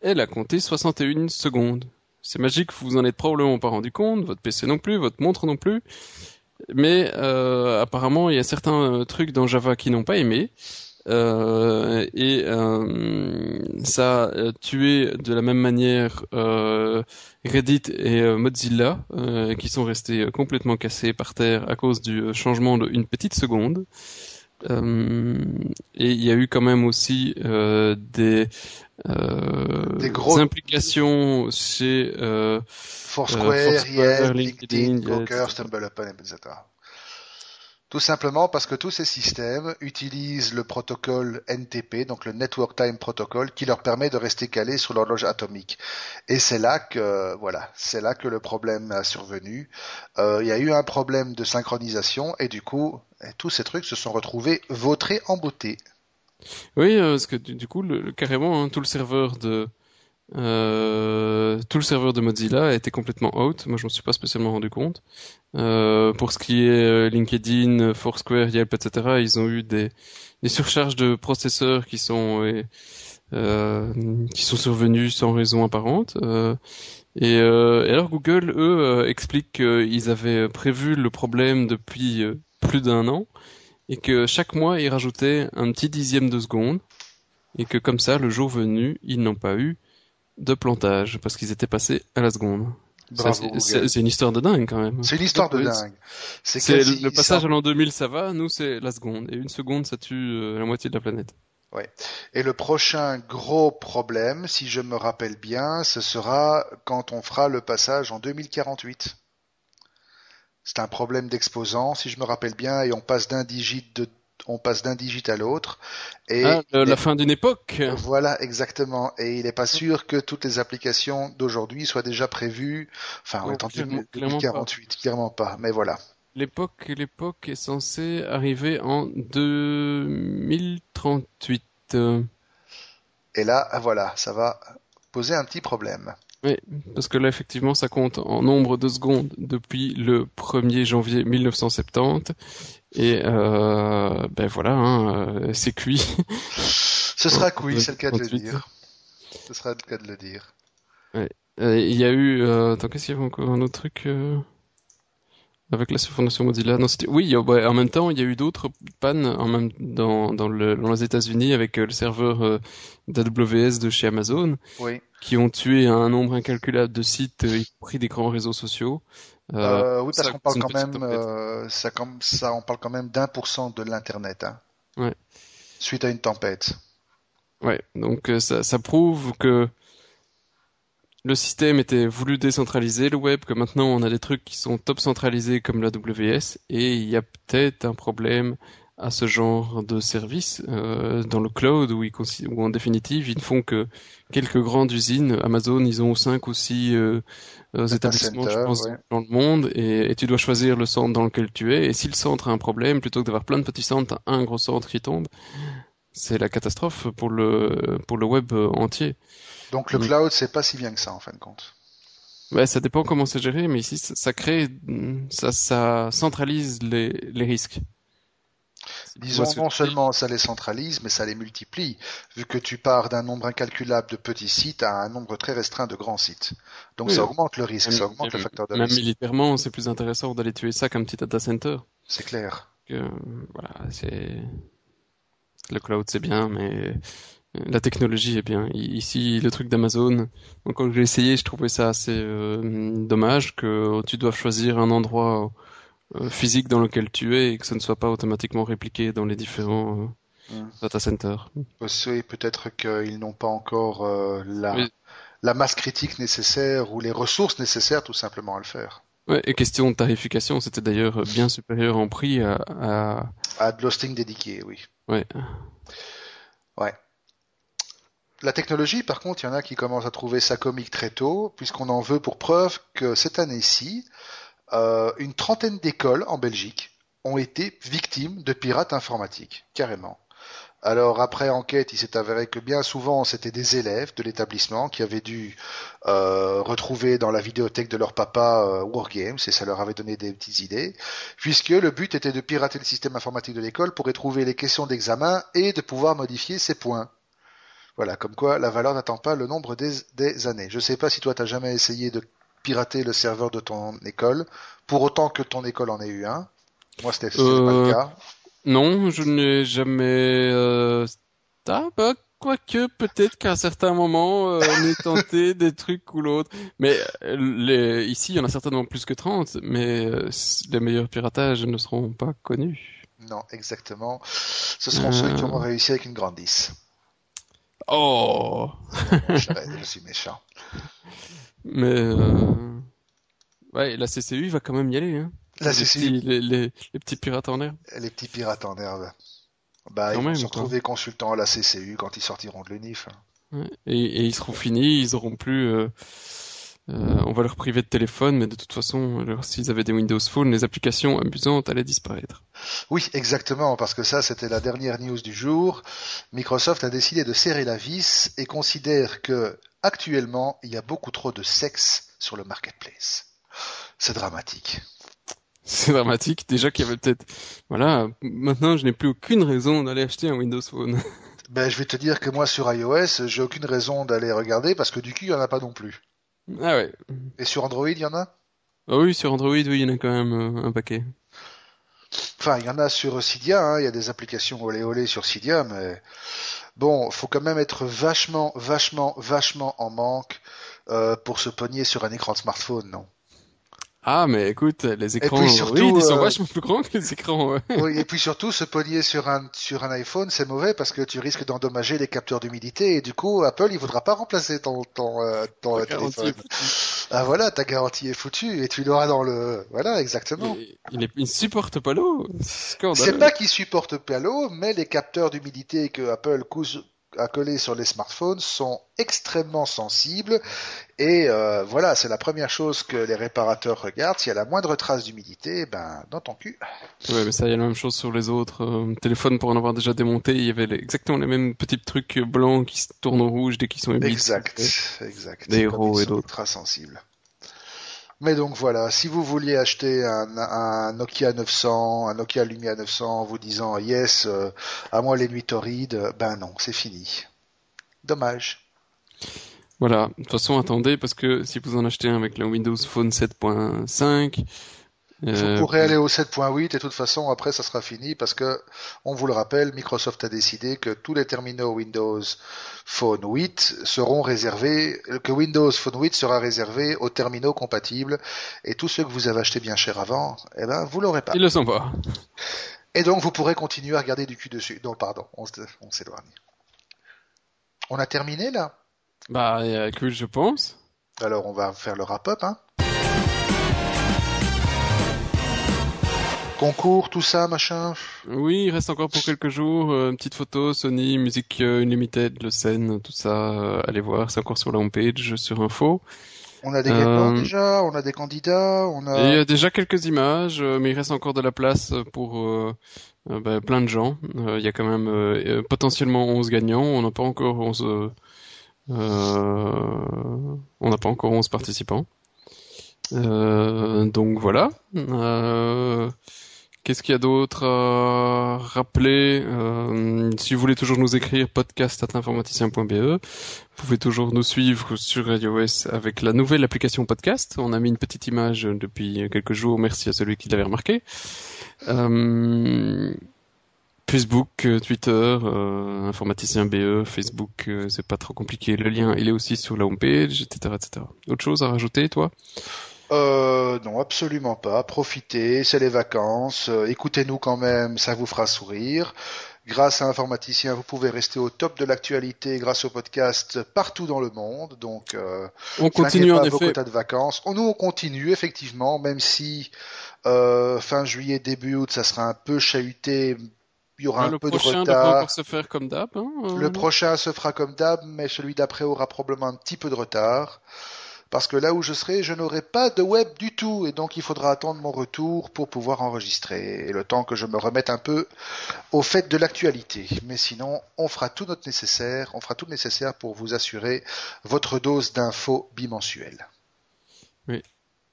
Elle a compté 61 secondes. C'est magique, vous vous en êtes probablement pas rendu compte, votre PC non plus, votre montre non plus. Mais euh, apparemment, il y a certains euh, trucs dans Java qui n'ont pas aimé. Euh, et euh, ça a tué de la même manière euh, Reddit et euh, Mozilla, euh, qui sont restés complètement cassés par terre à cause du changement de une petite seconde. Euh, et il y a eu quand même aussi euh, des, euh, Des implications chez euh, Foursquare, Yelp, LinkedIn, Gawker. StumbleUpon, etc. Tout simplement parce que tous ces systèmes utilisent le protocole NTP, donc le Network Time Protocol, qui leur permet de rester calés sur l'horloge atomique. Et c'est là que, voilà, c'est là que le problème a survenu. Euh, il y a eu un problème de synchronisation et du coup, tous ces trucs se sont retrouvés vautrés en beauté. Oui, euh, parce que du, coup, le, carrément, hein, tout le serveur de euh, tout le serveur de Mozilla a été complètement out. Moi, je m'en suis pas spécialement rendu compte. Euh, pour ce qui est euh, LinkedIn, Foursquare, Yelp, etc., ils ont eu des, surcharges de processeurs qui sont euh, euh, qui sont survenus sans raison apparente. Euh, et, euh, alors Google, eux, euh, expliquent qu'ils avaient prévu le problème depuis euh, plus d'un an et que chaque mois ils rajoutaient un petit dixième de seconde et que comme ça, le jour venu, ils n'ont pas eu de plantage parce qu'ils étaient passés à la seconde. C'est- une histoire de dingue quand même. C'est une histoire de dingue. C'est le passage ça- à l'an 2000, ça va. Nous, c'est la seconde. Et une seconde, ça tue euh, la moitié de la planète. Et le prochain gros problème, si je me rappelle bien, ce sera quand on fera le passage en 2048. C'est un problème d'exposant, si je me rappelle bien, et on passe d'un digit de, on passe d'un digit à l'autre. Et Ah, le- la fin d'une époque. voilà, exactement. Et il n'est pas sûr que toutes les applications d'aujourd'hui soient déjà prévues. Enfin, on Non, est en clairement- clairement 2048, clairement pas. Mais voilà. L'époque, l'époque est censée arriver en 2038. Euh, Et là, voilà, ça va poser un petit problème. Oui, parce que là, effectivement, ça compte en nombre de secondes depuis le 1er janvier 1970. Et euh, ben voilà, hein, euh, c'est cuit. [LAUGHS] Ce sera oui, c'est le cas de le 38. dire. Ce sera le cas de le dire. Euh, Il y a eu... Euh, attends, qu'est-ce qu'il y avait encore un autre truc euh, avec la fondation Mozilla Non. Oui, y a- en même temps, il y a eu d'autres pannes en même... dans, dans, le... dans les États-Unis avec euh, le serveur euh, d'AWS de chez Amazon Oui. qui ont tué un nombre incalculable de sites, euh, y compris des grands réseaux sociaux. Euh, oui, parce qu'on parle quand même, ça, comme ça, on parle quand même d'un pour cent de l'internet, hein. Ouais. Suite à une tempête. Ouais, donc ça, ça prouve que le système était voulu décentraliser le web, que maintenant on a des trucs qui sont top centralisés comme la WS, et il y a peut-être un problème à ce genre de service euh, dans le cloud où, ils, où en définitive ils ne font que quelques grandes usines. Amazon, ils ont cinq ou six euh, euh, établissements, je center, pense, ouais. dans le monde, et, et tu dois choisir le centre dans lequel tu es. Et si le centre a un problème, plutôt que d'avoir plein de petits centres, un gros centre qui tombe. C'est la catastrophe pour le pour le web entier. Donc le cloud, c'est pas si bien que ça, en fin de compte. Ouais, ça dépend comment c'est géré, mais ici, ça, crée, ça, ça centralise les, les risques. Disons, non seulement ça les centralise, mais ça les multiplie, vu que tu pars d'un nombre incalculable de petits sites à un nombre très restreint de grands sites. Donc ça augmente le risque, ça augmente le facteur de risque. Même militairement, c'est plus intéressant d'aller tuer ça qu'un petit data center. C'est clair. Que, voilà, c'est le cloud c'est bien, mais la technologie est bien. Ici, le truc d'Amazon, quand j'ai essayé, je trouvais ça assez euh, dommage que tu dois choisir un endroit euh, physique dans lequel tu es et que ça ne soit pas automatiquement répliqué dans les différents euh, hmm. data centers. Oui, peut-être qu'ils n'ont pas encore la, la masse critique nécessaire ou les ressources nécessaires tout simplement à le faire. Ouais, et question de tarification, c'était d'ailleurs bien supérieur en prix à... À, à de l'hosting dédié, oui. Ouais. La technologie, par contre, il y en a qui commencent à trouver ça comique très tôt, puisqu'on en veut pour preuve que cette année-ci, euh, une trentaine d'écoles en Belgique ont été victimes de pirates informatiques, carrément. Alors après enquête, il s'est avéré que bien souvent c'était des élèves de l'établissement qui avaient dû euh, retrouver dans la vidéothèque de leur papa euh, Wargames et ça leur avait donné des petites idées, puisque le but était de pirater le système informatique de l'école pour y trouver les questions d'examen et de pouvoir modifier ses points. Voilà, comme quoi la valeur n'attend pas le nombre des, années. Je ne sais pas si toi tu as jamais essayé de pirater le serveur de ton école, pour autant que ton école en ait eu un. Moi, c'était pas le euh, cas? Non, je n'ai jamais. Euh... Ah, bah, quoique peut-être qu'à un certain moment, euh, on est tenté [LAUGHS] des trucs ou l'autre. Mais euh, les... ici, il y en a certainement plus que 30, mais les meilleurs piratages ne seront pas connus. Non, exactement. Ce seront ceux qui auront réussi avec une grande 10. Oh je, suis méchant. Mais euh... ouais, la CCU va quand même y aller. Hein. La les CCU. Petits, les, les, les, petits pirates en herbe. Les petits pirates en herbe. Bah, ils vont se retrouver consultants à la CCU quand ils sortiront de l'UNIF. Ouais. Et, et, ils seront finis, ils auront plus. Euh euh, on va leur priver de téléphone, mais de toute façon, s'ils avaient des Windows Phone, les applications amusantes allaient disparaître. Oui, exactement, parce que ça, c'était la dernière news du jour. Microsoft a décidé de serrer la vis et considère que actuellement, il y a beaucoup trop de sexe sur le marketplace. C'est dramatique. [LAUGHS] C'est dramatique. Déjà qu'il y avait peut-être, voilà, maintenant, je n'ai plus aucune raison d'aller acheter un Windows Phone. [LAUGHS] Ben, je vais te dire que moi, sur iOS, j'ai aucune raison d'aller regarder parce que du coup, il n'y en a pas non plus. Ah ouais. Et sur Android, il y en a? Ah oui, sur Android, oui, il y en a quand même euh, un paquet. Enfin, il y en a sur Cydia, hein, il y a des applications olé olé sur Cydia, mais bon, faut quand même être vachement, vachement, vachement en manque euh, pour se pogner sur un écran de smartphone, non? Ah, mais écoute, les écrans, oui, ils sont euh, vachement plus grands que les écrans. Oui, et puis surtout, se pogner sur un sur un iPhone, c'est mauvais parce que tu risques d'endommager les capteurs d'humidité et du coup, Apple, il voudra pas remplacer ton ton euh, ton téléphone. Ah voilà, ta garantie est foutue et tu l'auras dans le voilà exactement. Il, il, il supporte pas l'eau. C'est pas qu'il supporte pas l'eau, mais les capteurs d'humidité que Apple accolés sur les smartphones sont extrêmement sensibles et euh, voilà, c'est la première chose que les réparateurs regardent. S'il y a la moindre trace d'humidité, ben dans ton cul. Ouais, mais ça, il y a la même chose sur les autres euh, téléphones pour en avoir déjà démonté. Il y avait exactement les mêmes petits trucs blancs qui se tournent au rouge dès qu'ils sont humides. Exact, exact. Des héros et d'autres. Ultra sensibles. Mais donc voilà, si vous vouliez acheter un, Nokia 900, un Nokia Lumia 900 en vous disant yes, euh, à moi les nuits torrides, ben non, c'est fini. Dommage. Voilà, de toute façon attendez parce que si vous en achetez un avec le Windows Phone 7.5, vous euh, pourrez aller au 7.8 et de toute façon après ça sera fini parce que on vous le rappelle, Microsoft a décidé que tous les terminaux Windows Phone 8 seront réservés, que Windows Phone 8 sera réservé aux terminaux compatibles et tous ceux que vous avez achetés bien cher avant, eh ben vous l'aurez pas. Ils le sont pas. Et donc vous pourrez continuer à regarder du cul dessus. Non pardon, on s'éloigne. On a terminé là? Bah que je pense. Alors on va faire le wrap-up hein. Concours, tout ça, machin Oui, il reste encore pour quelques jours. Euh, une petite photo, Sony, musique euh, Unlimited, le scène, tout ça. Euh, allez voir, c'est encore sur la homepage, sur Info. On a des gagnants déjà, on a des candidats, on a... Il y a déjà quelques images, mais il reste encore de la place pour ben, plein de gens. Il y a quand même potentiellement 11 gagnants, on n'a pas encore 11... on n'a pas encore 11 participants. Euh, donc voilà. Euh, Qu'est-ce qu'il y a d'autre à rappeler? Euh, Si vous voulez toujours nous écrire podcast@informaticien.be, vous pouvez toujours nous suivre sur Radio S avec la nouvelle application podcast. On a mis une petite image depuis quelques jours. Merci à celui qui l'avait remarqué. Euh, Facebook, Twitter, euh, informaticien BE, Facebook, c'est pas trop compliqué. Le lien, il est aussi sur la homepage, etc., etc. Autre chose à rajouter, toi? Euh, non, absolument pas. Profitez, c'est les vacances. Euh, Écoutez-nous quand même, ça vous fera sourire. Grâce à Informaticien, vous pouvez rester au top de l'actualité grâce au podcast partout dans le monde. Donc, euh, on continue pas en vos effet. quotas de vacances. On, nous, on continue effectivement, même si fin juillet, début août, ça sera un peu chahuté. Il y aura Ah, un le peu de prochain retard. encore se faire comme d'hab. Hein, Le prochain se fera comme d'hab, mais celui d'après aura probablement un petit peu de retard. Parce que là où je serai, je n'aurai pas de web du tout, et donc il faudra attendre mon retour pour pouvoir enregistrer, et le temps que je me remette un peu au fait de l'actualité. Mais sinon, on fera tout notre nécessaire, on fera tout le nécessaire pour vous assurer votre dose d'infos bimensuelle.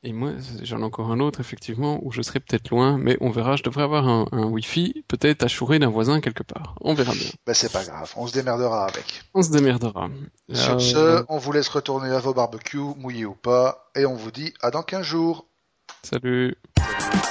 Et moi, j'en ai encore un autre, effectivement, où je serai peut-être loin, mais on verra. Je devrais avoir un, un Wi-Fi, peut-être assuré d'un voisin quelque part. On verra bien. Ben c'est pas grave, on se démerdera avec. On se démerdera. Sur Euh, ce, on vous laisse retourner à vos barbecues, mouillés ou pas, et on vous dit à dans 15 jours. Salut. Salut.